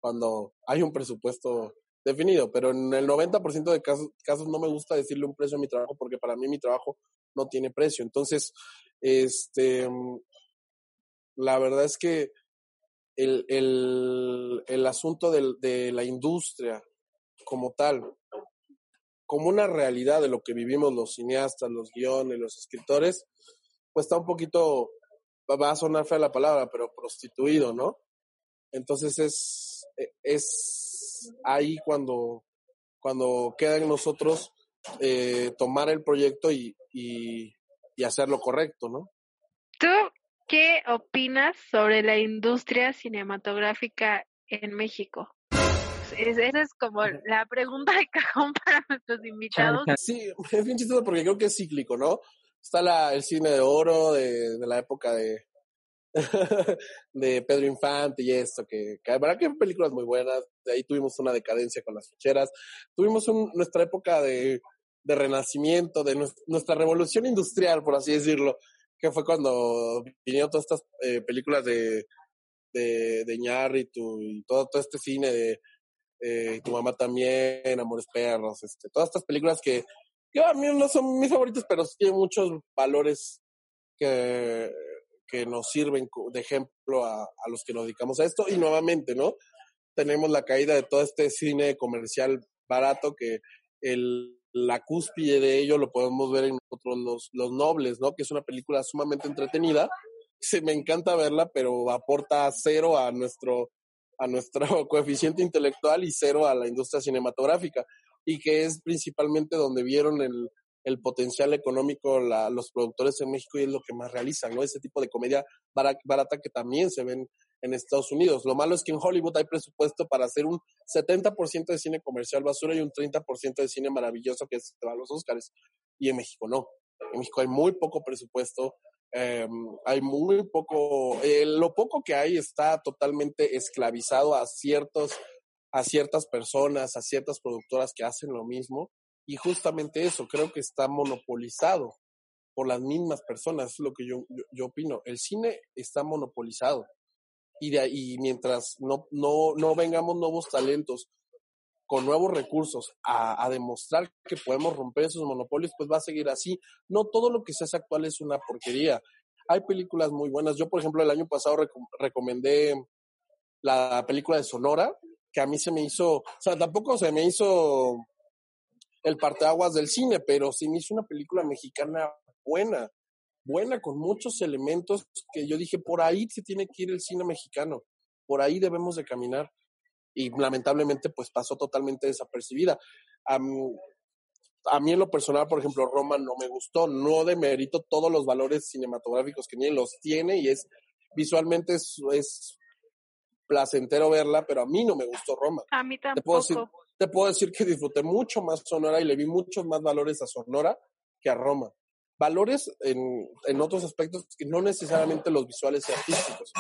Speaker 2: cuando hay un presupuesto definido, pero en el 90% de casos, casos no me gusta decirle un precio a mi trabajo porque para mí mi trabajo no tiene precio. Entonces, este, la verdad es que el, el, el asunto de, de la industria como tal, como una realidad de lo que vivimos los cineastas, los guiones, los escritores, pues está un poquito, va a sonar fea la palabra, pero prostituido, ¿no? Entonces es, e, es ahí cuando, cuando queda en nosotros eh, tomar el proyecto y, y, y hacer lo correcto, ¿no?
Speaker 1: ¿Tú qué opinas sobre la industria cinematográfica en México? esa es como la pregunta de cajón para nuestros invitados.
Speaker 2: Sí, es bien chistoso porque creo que es cíclico, ¿no? Está la, el cine de oro de, de la época de, de Pedro Infante y esto, que, que verdad que películas muy buenas. De ahí tuvimos una decadencia con las ficheras. Tuvimos un, nuestra época de de renacimiento, de nuestra revolución industrial, por así decirlo, que fue cuando vinieron todas estas eh, películas de, de, de Ñarritu y todo, todo este cine de eh, Tu mamá también, Amores Perros, este, todas estas películas que, que a mí no son mis favoritas, pero sí tienen muchos valores que, que nos sirven de ejemplo a, a los que nos dedicamos a esto. Y nuevamente, ¿no? Tenemos la caída de todo este cine comercial barato que el la cúspide de ello lo podemos ver en otros los, los Nobles, ¿no? Que es una película sumamente entretenida. Se me encanta verla, pero aporta cero a nuestro, a nuestro coeficiente intelectual y cero a la industria cinematográfica. Y que es principalmente donde vieron el, el potencial económico la, los productores en México y es lo que más realizan, ¿no? Ese tipo de comedia barata que también se ven en Estados Unidos. Lo malo es que en Hollywood hay presupuesto para hacer un 70% de cine comercial basura y un 30% de cine maravilloso que se va a los Oscars. Y en México no. En México hay muy poco presupuesto, eh, hay muy poco, eh, lo poco que hay está totalmente esclavizado a ciertos, a ciertas personas, a ciertas productoras que hacen lo mismo. Y justamente eso, creo que está monopolizado por las mismas personas, es lo que yo, yo, yo opino. El cine está monopolizado y, de, y mientras no, no, no vengamos nuevos talentos con nuevos recursos a, demostrar que podemos romper esos monopolios, pues va a seguir así. No todo lo que se hace actual es una porquería. Hay películas muy buenas. Yo, por ejemplo, el año pasado recomendé la película de Sonora, que a mí se me hizo, o sea, tampoco se me hizo el parteaguas del cine, pero sí me hizo una película mexicana buena buena, con muchos elementos que yo dije, por ahí se tiene que ir el cine mexicano, por ahí debemos de caminar. Y lamentablemente, pues pasó totalmente desapercibida. Um, a mí en lo personal, por ejemplo, Roma no me gustó, no demerito todos los valores cinematográficos que tiene, los tiene y es visualmente es, es placentero verla, pero a mí no me gustó Roma.
Speaker 1: A mí tampoco.
Speaker 2: Te puedo, decir, te puedo decir que disfruté mucho más Sonora y le vi muchos más valores a Sonora que a Roma valores en, en otros aspectos no necesariamente los visuales y artísticos,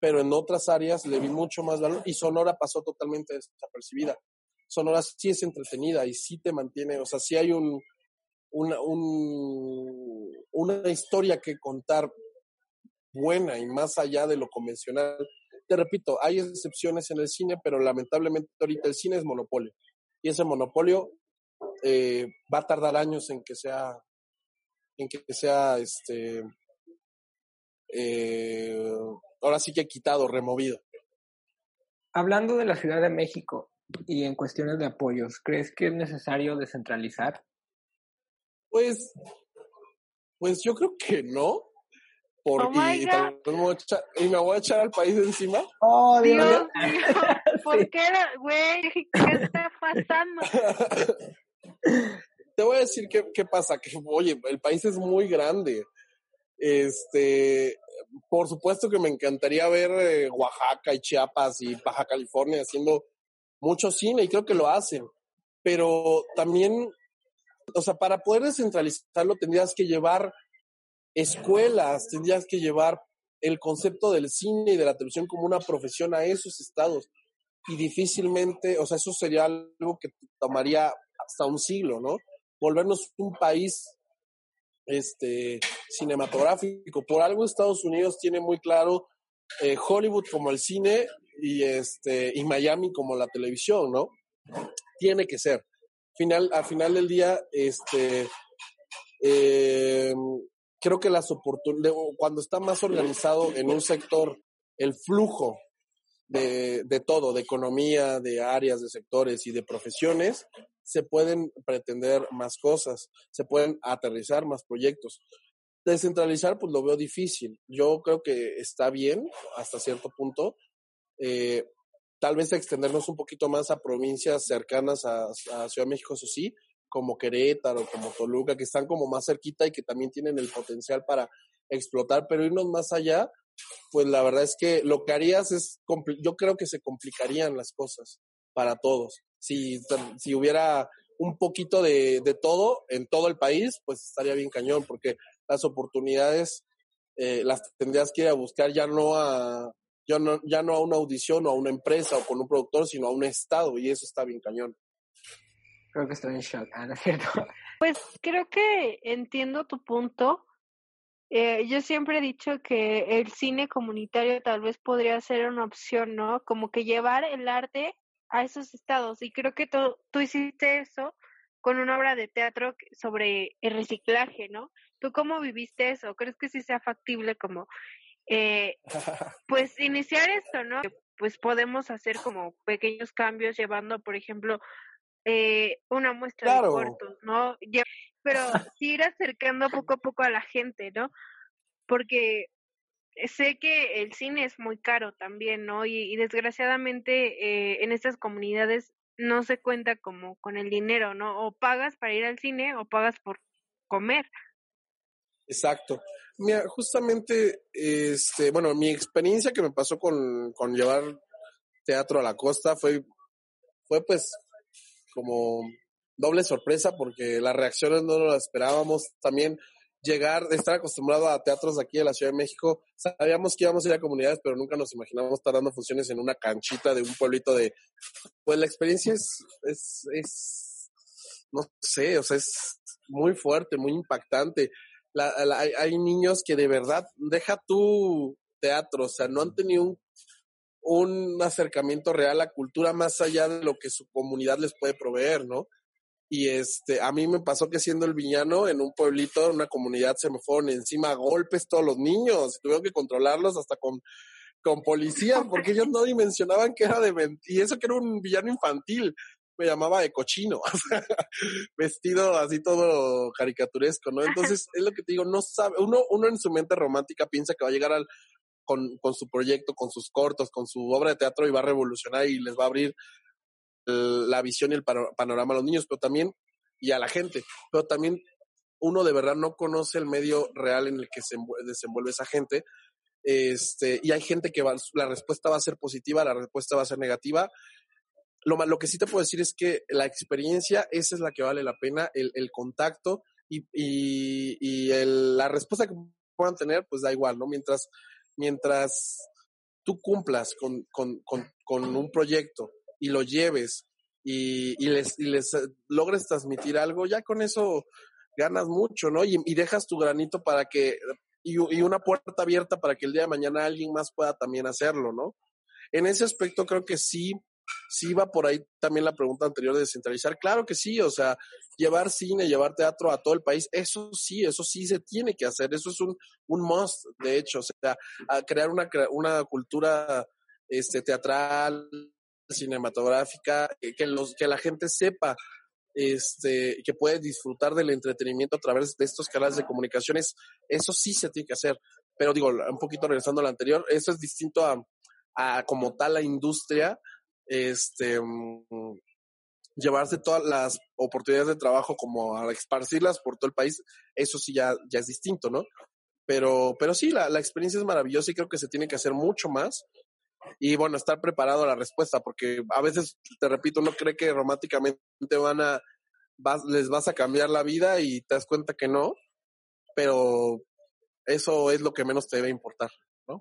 Speaker 2: pero en otras áreas le vi mucho más valor y Sonora pasó totalmente desapercibida. Sonora sí es entretenida y sí te mantiene, o sea, sí hay un, una, un, una historia que contar buena y más allá de lo convencional te repito, hay excepciones en el cine, pero lamentablemente ahorita el cine es monopolio. Y ese monopolio eh, va a tardar años en que sea, en que sea, este, eh, ahora sí que he quitado, removido.
Speaker 3: Hablando de la Ciudad de México y en cuestiones de apoyos, ¿crees que es necesario descentralizar?
Speaker 2: Pues, pues yo creo que no. Porque
Speaker 1: Oh
Speaker 2: y, me voy a echar, y me voy a echar al país encima.
Speaker 3: Oh,
Speaker 1: Dios
Speaker 3: Dios.
Speaker 1: mío, ¿por qué, güey? ¿Qué está pasando?
Speaker 2: Te voy a decir qué, pasa, que oye, el país es muy grande. Este, por supuesto que me encantaría ver eh, Oaxaca y Chiapas y Baja California haciendo mucho cine y creo que lo hacen. Pero también, o sea, para poder descentralizarlo tendrías que llevar escuelas, tendrías que llevar el concepto del cine y de la televisión como una profesión a esos estados. Y difícilmente, o sea, eso sería algo que tomaría hasta un siglo, ¿no? Volvernos un país este cinematográfico. Por algo Estados Unidos tiene muy claro eh, Hollywood como el cine y este y Miami como la televisión, ¿no? Tiene que ser. Final, al final del día, este eh, creo que las oportunidades, cuando está más organizado en un sector, el flujo de, de todo, de economía, de áreas, de sectores y de profesiones, se pueden pretender más cosas, se pueden aterrizar más proyectos. Descentralizar, pues lo veo difícil. Yo creo que está bien hasta cierto punto. Eh, tal vez extendernos un poquito más a provincias cercanas a, Ciudad de México, eso sí, como Querétaro, como Toluca, que están como más cerquita y que también tienen el potencial para explotar, pero irnos más allá, pues la verdad es que lo que harías es, yo creo que se complicarían las cosas para todos. Si, si hubiera un poquito de, de todo en todo el país, pues estaría bien cañón, porque las oportunidades eh, las tendrías que ir a buscar ya no a ya no, ya no a una audición o a una empresa o con un productor, sino a un estado, y eso está bien cañón.
Speaker 3: Creo que estoy en shock, ah, ¿no es cierto?
Speaker 1: Pues creo que entiendo tu punto. Eh, yo siempre he dicho que el cine comunitario tal vez podría ser una opción, ¿no? Como que llevar el arte a esos estados. Y creo que tú, tú hiciste eso con una obra de teatro sobre el reciclaje, ¿no? ¿Tú cómo viviste eso? ¿Crees que sí sea factible como, eh, pues, iniciar esto, ¿no? Pues podemos hacer como pequeños cambios llevando, por ejemplo, eh, una muestra
Speaker 2: Claro.
Speaker 1: de cortos, ¿no? Pero sí ir acercando poco a poco a la gente, ¿no? Porque sé que el cine es muy caro también, ¿no? Y, y desgraciadamente eh, en estas comunidades no se cuenta como con el dinero, ¿no? O pagas para ir al cine o pagas por comer.
Speaker 2: Exacto. Mira, justamente, este, bueno, mi experiencia que me pasó con, con llevar teatro a la costa fue, fue pues como doble sorpresa porque las reacciones no las esperábamos. También llegar, estar acostumbrado a teatros aquí de la Ciudad de México, sabíamos que íbamos a ir a comunidades, pero nunca nos imaginábamos estar dando funciones en una canchita de un pueblito de, pues la experiencia es, es, no sé, o sea, es muy fuerte, muy impactante. La, la, hay, hay, niños que de verdad, deja tu teatro, o sea, no han tenido un, un, acercamiento real a cultura más allá de lo que su comunidad les puede proveer, ¿no? Y este, a mí me pasó que siendo el villano en un pueblito, en una comunidad, se me fueron encima a golpes todos los niños, tuvieron que controlarlos hasta con, con policías, porque ellos no dimensionaban que era de y eso que era un villano infantil me llamaba de cochino, vestido así todo caricaturesco, ¿no? Entonces, es lo que te digo, no sabe, uno, uno en su mente romántica piensa que va a llegar al, con, con su proyecto, con sus cortos, con su obra de teatro y va a revolucionar y les va a abrir la visión y el panorama a los niños, pero también, y a la gente, pero también uno de verdad no conoce el medio real en el que se desenvuelve esa gente, este, y hay gente que va, la respuesta va a ser positiva, la respuesta va a ser negativa, lo, lo, que sí te puedo decir es que la experiencia, esa es la que vale la pena, el, el contacto y, y, el, la respuesta que puedan tener, pues da igual, ¿no? Mientras, mientras tú cumplas con, con, con un proyecto y lo lleves y, y, les, y les logres transmitir algo, ya con eso ganas mucho, ¿no? Y, y dejas tu granito para que, y, y una puerta abierta para que el día de mañana alguien más pueda también hacerlo, ¿no? en ese aspecto creo que sí, sí va por ahí también la pregunta anterior de descentralizar. Claro que sí, o sea, llevar cine, llevar teatro a todo el país, eso sí, eso sí se tiene que hacer, eso es un, un must, de hecho, o sea, crear una, una cultura este, teatral, cinematográfica, que, los, que la gente sepa este, que puede disfrutar del entretenimiento a través de estos canales de comunicaciones, eso sí se tiene que hacer. Pero digo, un poquito regresando a lo anterior, eso es distinto a, como tal la industria, este, llevarse todas las oportunidades de trabajo como a esparcirlas por todo el país, eso sí ya, ya es distinto, ¿no? Pero, pero sí, la experiencia es maravillosa y creo que se tiene que hacer mucho más y bueno, estar preparado a la respuesta, porque a veces, te repito, uno cree que románticamente van a, les vas a cambiar la vida y te das cuenta que no, pero eso es lo que menos te debe importar, ¿no?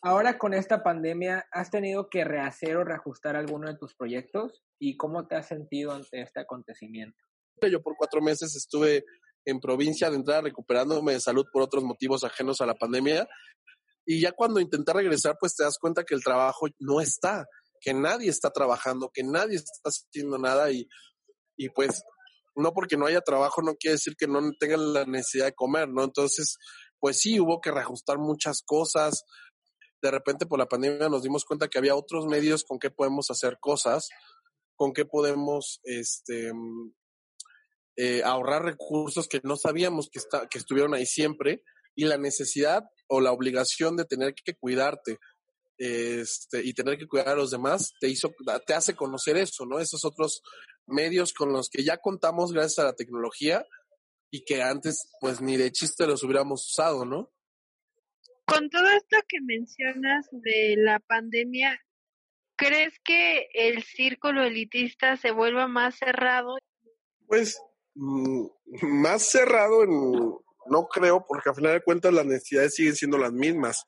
Speaker 3: Ahora con esta pandemia, ¿has tenido que rehacer o reajustar alguno de tus proyectos? ¿Y cómo te has sentido ante este acontecimiento?
Speaker 2: Yo por cuatro meses estuve en provincia de entrada recuperándome de salud por otros motivos ajenos a la pandemia y ya cuando intentas regresar, pues te das cuenta que el trabajo no está, que nadie está trabajando, que nadie está haciendo nada y, y pues no porque no haya trabajo no quiere decir que no tengan la necesidad de comer, ¿no? Entonces, pues sí, hubo que reajustar muchas cosas. De repente por la pandemia nos dimos cuenta que había otros medios con que podemos hacer cosas, con que podemos este, eh, ahorrar recursos que no sabíamos que, está, que estuvieron ahí siempre y la necesidad o la obligación de tener que cuidarte este, y tener que cuidar a los demás te hizo, te hace conocer eso, ¿no? Esos otros medios con los que ya contamos gracias a la tecnología y que antes pues ni de chiste los hubiéramos usado, ¿no?
Speaker 1: Con todo esto que mencionas de la pandemia, ¿crees que el círculo elitista se vuelva más cerrado?
Speaker 2: Pues mm, más cerrado en, no creo, porque al final de cuentas las necesidades siguen siendo las mismas.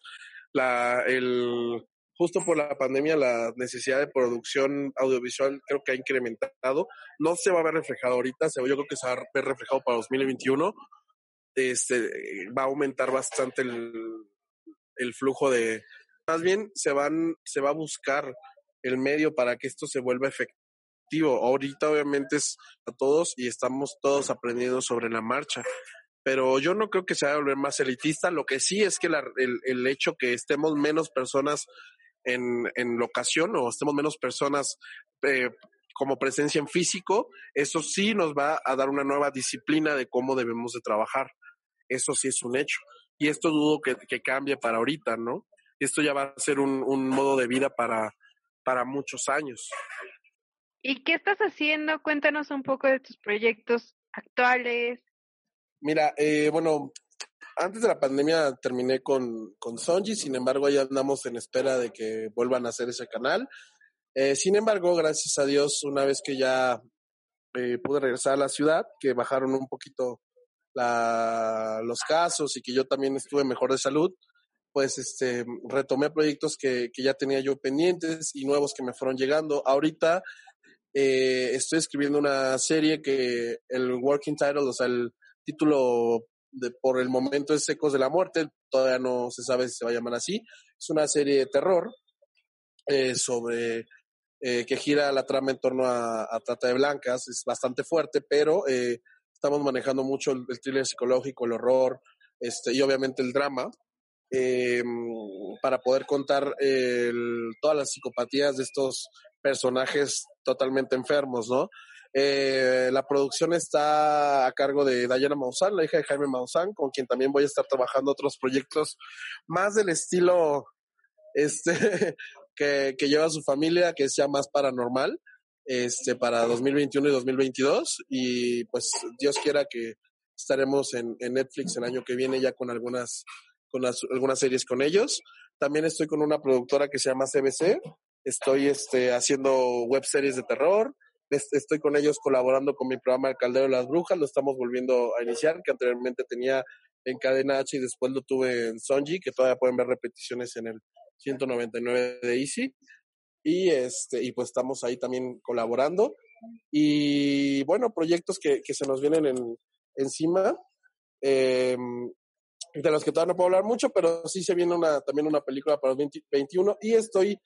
Speaker 2: La, el, justo por la pandemia la necesidad de producción audiovisual creo que ha incrementado. No se va a ver reflejado ahorita, yo creo que se va a ver reflejado para 2021. Este, va a aumentar bastante el, el flujo de... Más bien se, van, se va a buscar el medio para que esto se vuelva efectivo. Ahorita obviamente es a todos y estamos todos aprendiendo sobre la marcha pero yo no creo que se vaya a volver más elitista. Lo que sí es que el, el, hecho que estemos menos personas en, en locación o estemos menos personas eh, como presencia en físico, eso sí nos va a dar una nueva disciplina de cómo debemos de trabajar. Eso sí es un hecho. Y esto dudo que, que cambie para ahorita, ¿no? Esto ya va a ser un, un modo de vida para, para muchos años.
Speaker 1: ¿Y qué estás haciendo? Cuéntanos un poco de tus proyectos actuales,
Speaker 2: Mira, eh, bueno, antes de la pandemia terminé con, con Sonji, sin embargo, ya andamos en espera de que vuelvan a hacer ese canal. Eh, sin embargo, gracias a Dios, una vez que ya eh, pude regresar a la ciudad, que bajaron un poquito la, los casos y que yo también estuve mejor de salud, pues este, retomé proyectos que, que ya tenía yo pendientes y nuevos que me fueron llegando. Ahorita eh, estoy escribiendo una serie que el working title, o sea, el, título de, por el momento es Ecos de la Muerte, todavía no se sabe si se va a llamar así. Es una serie de terror eh, sobre eh, que gira la trama en torno a, trata de blancas, es bastante fuerte, pero eh, estamos manejando mucho el, thriller psicológico, el horror, este, y obviamente el drama, para poder contar todas las psicopatías de estos personajes totalmente enfermos, ¿no? Eh, la producción está a cargo de Dayana Maussan, la hija de Jaime Maussan, con quien también voy a estar trabajando otros proyectos más del estilo este que, lleva su familia, que sea más paranormal, este para 2021 y 2022 y pues Dios quiera que estaremos en, en Netflix el año que viene ya con algunas con algunas series con ellos. También estoy con una productora que se llama CBC. Estoy este, haciendo web series de terror estoy con ellos colaborando con mi programa El Caldero de las Brujas, lo estamos volviendo a iniciar, que anteriormente tenía en Cadena H y después lo tuve en Sonji, que todavía pueden ver repeticiones en el 199 de Easy. Y, este, y pues estamos ahí también colaborando. Y bueno, proyectos que, que se nos vienen en, encima, eh, de los que todavía no puedo hablar mucho, pero sí se viene una, también una película para el 2021 y estoy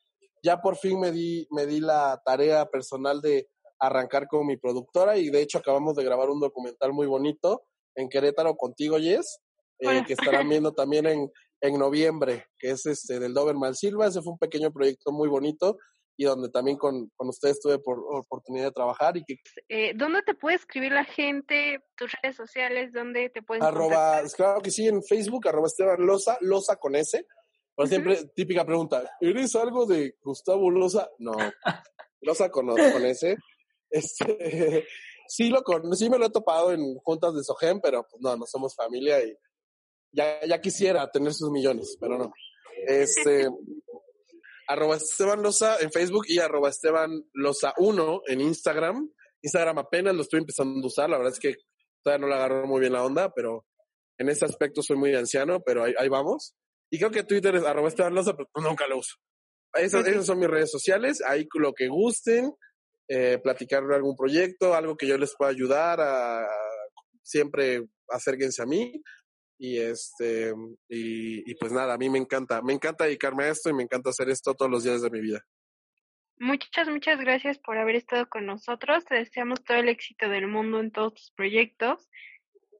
Speaker 2: ya por fin me di, me di la tarea personal de arrancar con mi productora y de hecho acabamos de grabar un documental muy bonito en Querétaro contigo, Jess, eh, que estarán viendo también en, en noviembre, que es este del Doberman Silva. Ese fue un pequeño proyecto muy bonito y donde también con, con ustedes tuve por, oportunidad de trabajar. y que
Speaker 1: eh, ¿Dónde te puede escribir la gente? ¿Tus redes sociales? ¿Dónde te pueden
Speaker 2: Arroba, claro que sí, en Facebook, arroba Esteban Loza, Loza con S. Por siempre, típica pregunta, ¿eres algo de Gustavo Loza? No, Loza con, con S. Este, sí, lo con, sí me lo he topado en juntas de Sogen, pero pues no, no somos familia y ya, ya quisiera tener sus millones, pero no. Este, arroba Esteban Loza en Facebook y arroba Esteban Loza 1 en Instagram. Instagram apenas lo estoy empezando a usar, la verdad es que todavía no le agarro muy bien la onda, pero en ese aspecto soy muy anciano, pero ahí, ahí vamos. Y creo que Twitter es arroba Esteban Loza, pero nunca lo uso. Esas, esas son mis redes sociales, ahí lo que gusten, eh, platicar algún proyecto, algo que yo les pueda ayudar a, siempre acérquense a mí. Y este y, y, pues nada a mí me encanta me encanta dedicarme a esto y me encanta hacer esto todos los días de mi vida.
Speaker 1: Muchas muchas gracias por haber estado con nosotros. Te deseamos todo el éxito del mundo en todos tus proyectos.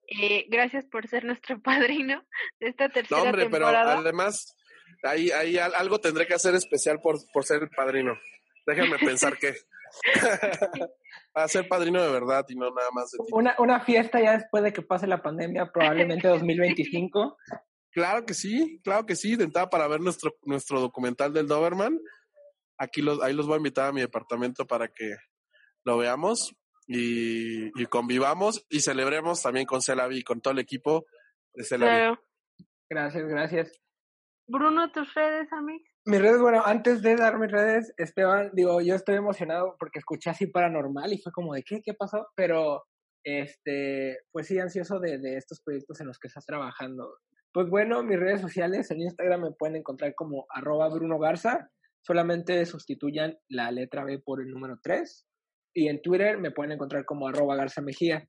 Speaker 1: Eh, gracias por ser nuestro padrino de esta tercera
Speaker 2: no, hombre,
Speaker 1: temporada.
Speaker 2: pero además ahí ahí algo tendré que hacer especial por por ser el padrino. Déjenme pensar que a ser padrino de verdad y no nada más de ti.
Speaker 3: Una, una fiesta ya después de que pase la pandemia, probablemente 2025.
Speaker 2: Claro que sí, claro que sí. De entrada para ver nuestro, nuestro documental del Doberman. Aquí los, ahí los voy a invitar a mi departamento para que lo veamos y, y convivamos y celebremos también con Celavi y con todo el equipo de Celavi.
Speaker 1: Claro.
Speaker 3: Gracias, gracias.
Speaker 1: Bruno, tus redes, amigos.
Speaker 3: Mis redes, bueno, antes de dar mis redes, Esteban, digo, yo estoy emocionado porque escuché así paranormal y fue como de qué, qué pasó, pero este, pues sí, ansioso de, de estos proyectos en los que estás trabajando. Pues bueno, mis redes sociales, en Instagram me pueden encontrar como arroba Bruno Garza, solamente sustituyan la letra B por el número 3, y en Twitter me pueden encontrar como arroba Garza Mejía.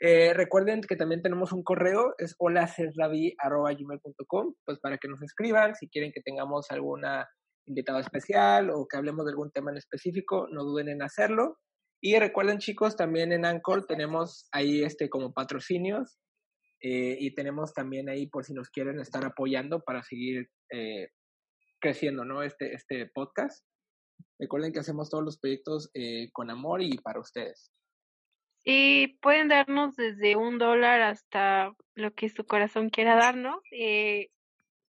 Speaker 3: Eh, recuerden que también tenemos un correo, es holacesravi.gmail.com, pues para que nos escriban, si quieren que tengamos alguna invitada especial o que hablemos de algún tema en específico, no duden en hacerlo. Y recuerden chicos, también en Anchor tenemos ahí este como patrocinios eh, y tenemos también ahí por si nos quieren estar apoyando para seguir eh, creciendo, ¿no? Este, este podcast. Recuerden que hacemos todos los proyectos con amor y para ustedes.
Speaker 1: Y pueden darnos desde un dólar hasta lo que su corazón quiera darnos. Eh,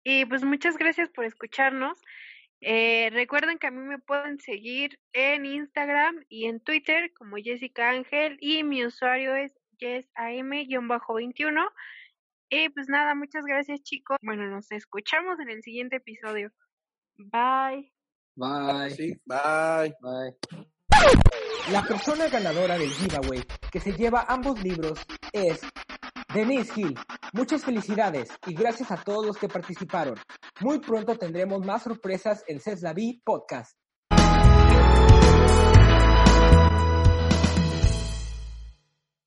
Speaker 1: y pues muchas gracias por escucharnos. Eh, recuerden que a mí me pueden seguir en Instagram y en Twitter como Jessica Ángel y mi usuario es yesam-21. Y pues nada, muchas gracias chicos. Bueno, nos escuchamos en el siguiente episodio. Bye.
Speaker 3: Bye.
Speaker 2: Sí, bye.
Speaker 3: Bye. La persona ganadora del giveaway que se lleva ambos libros es Denise Hill. Muchas felicidades y gracias a todos los que participaron. Muy pronto tendremos más sorpresas en CES David Podcast.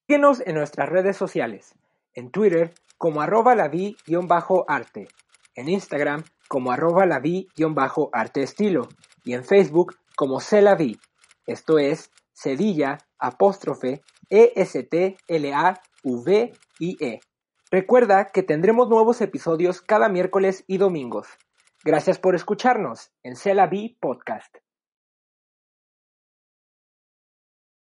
Speaker 3: Síguenos en nuestras redes sociales. En Twitter como arroba lavi-arte. En Instagram como arroba lavi-arte estilo. Y en Facebook como celavi. Esto es Cedilla, apóstrofe, E-S-T-L-A-V-I-E. Recuerda que tendremos nuevos episodios cada miércoles y domingos. Gracias por escucharnos en Cela B Podcast.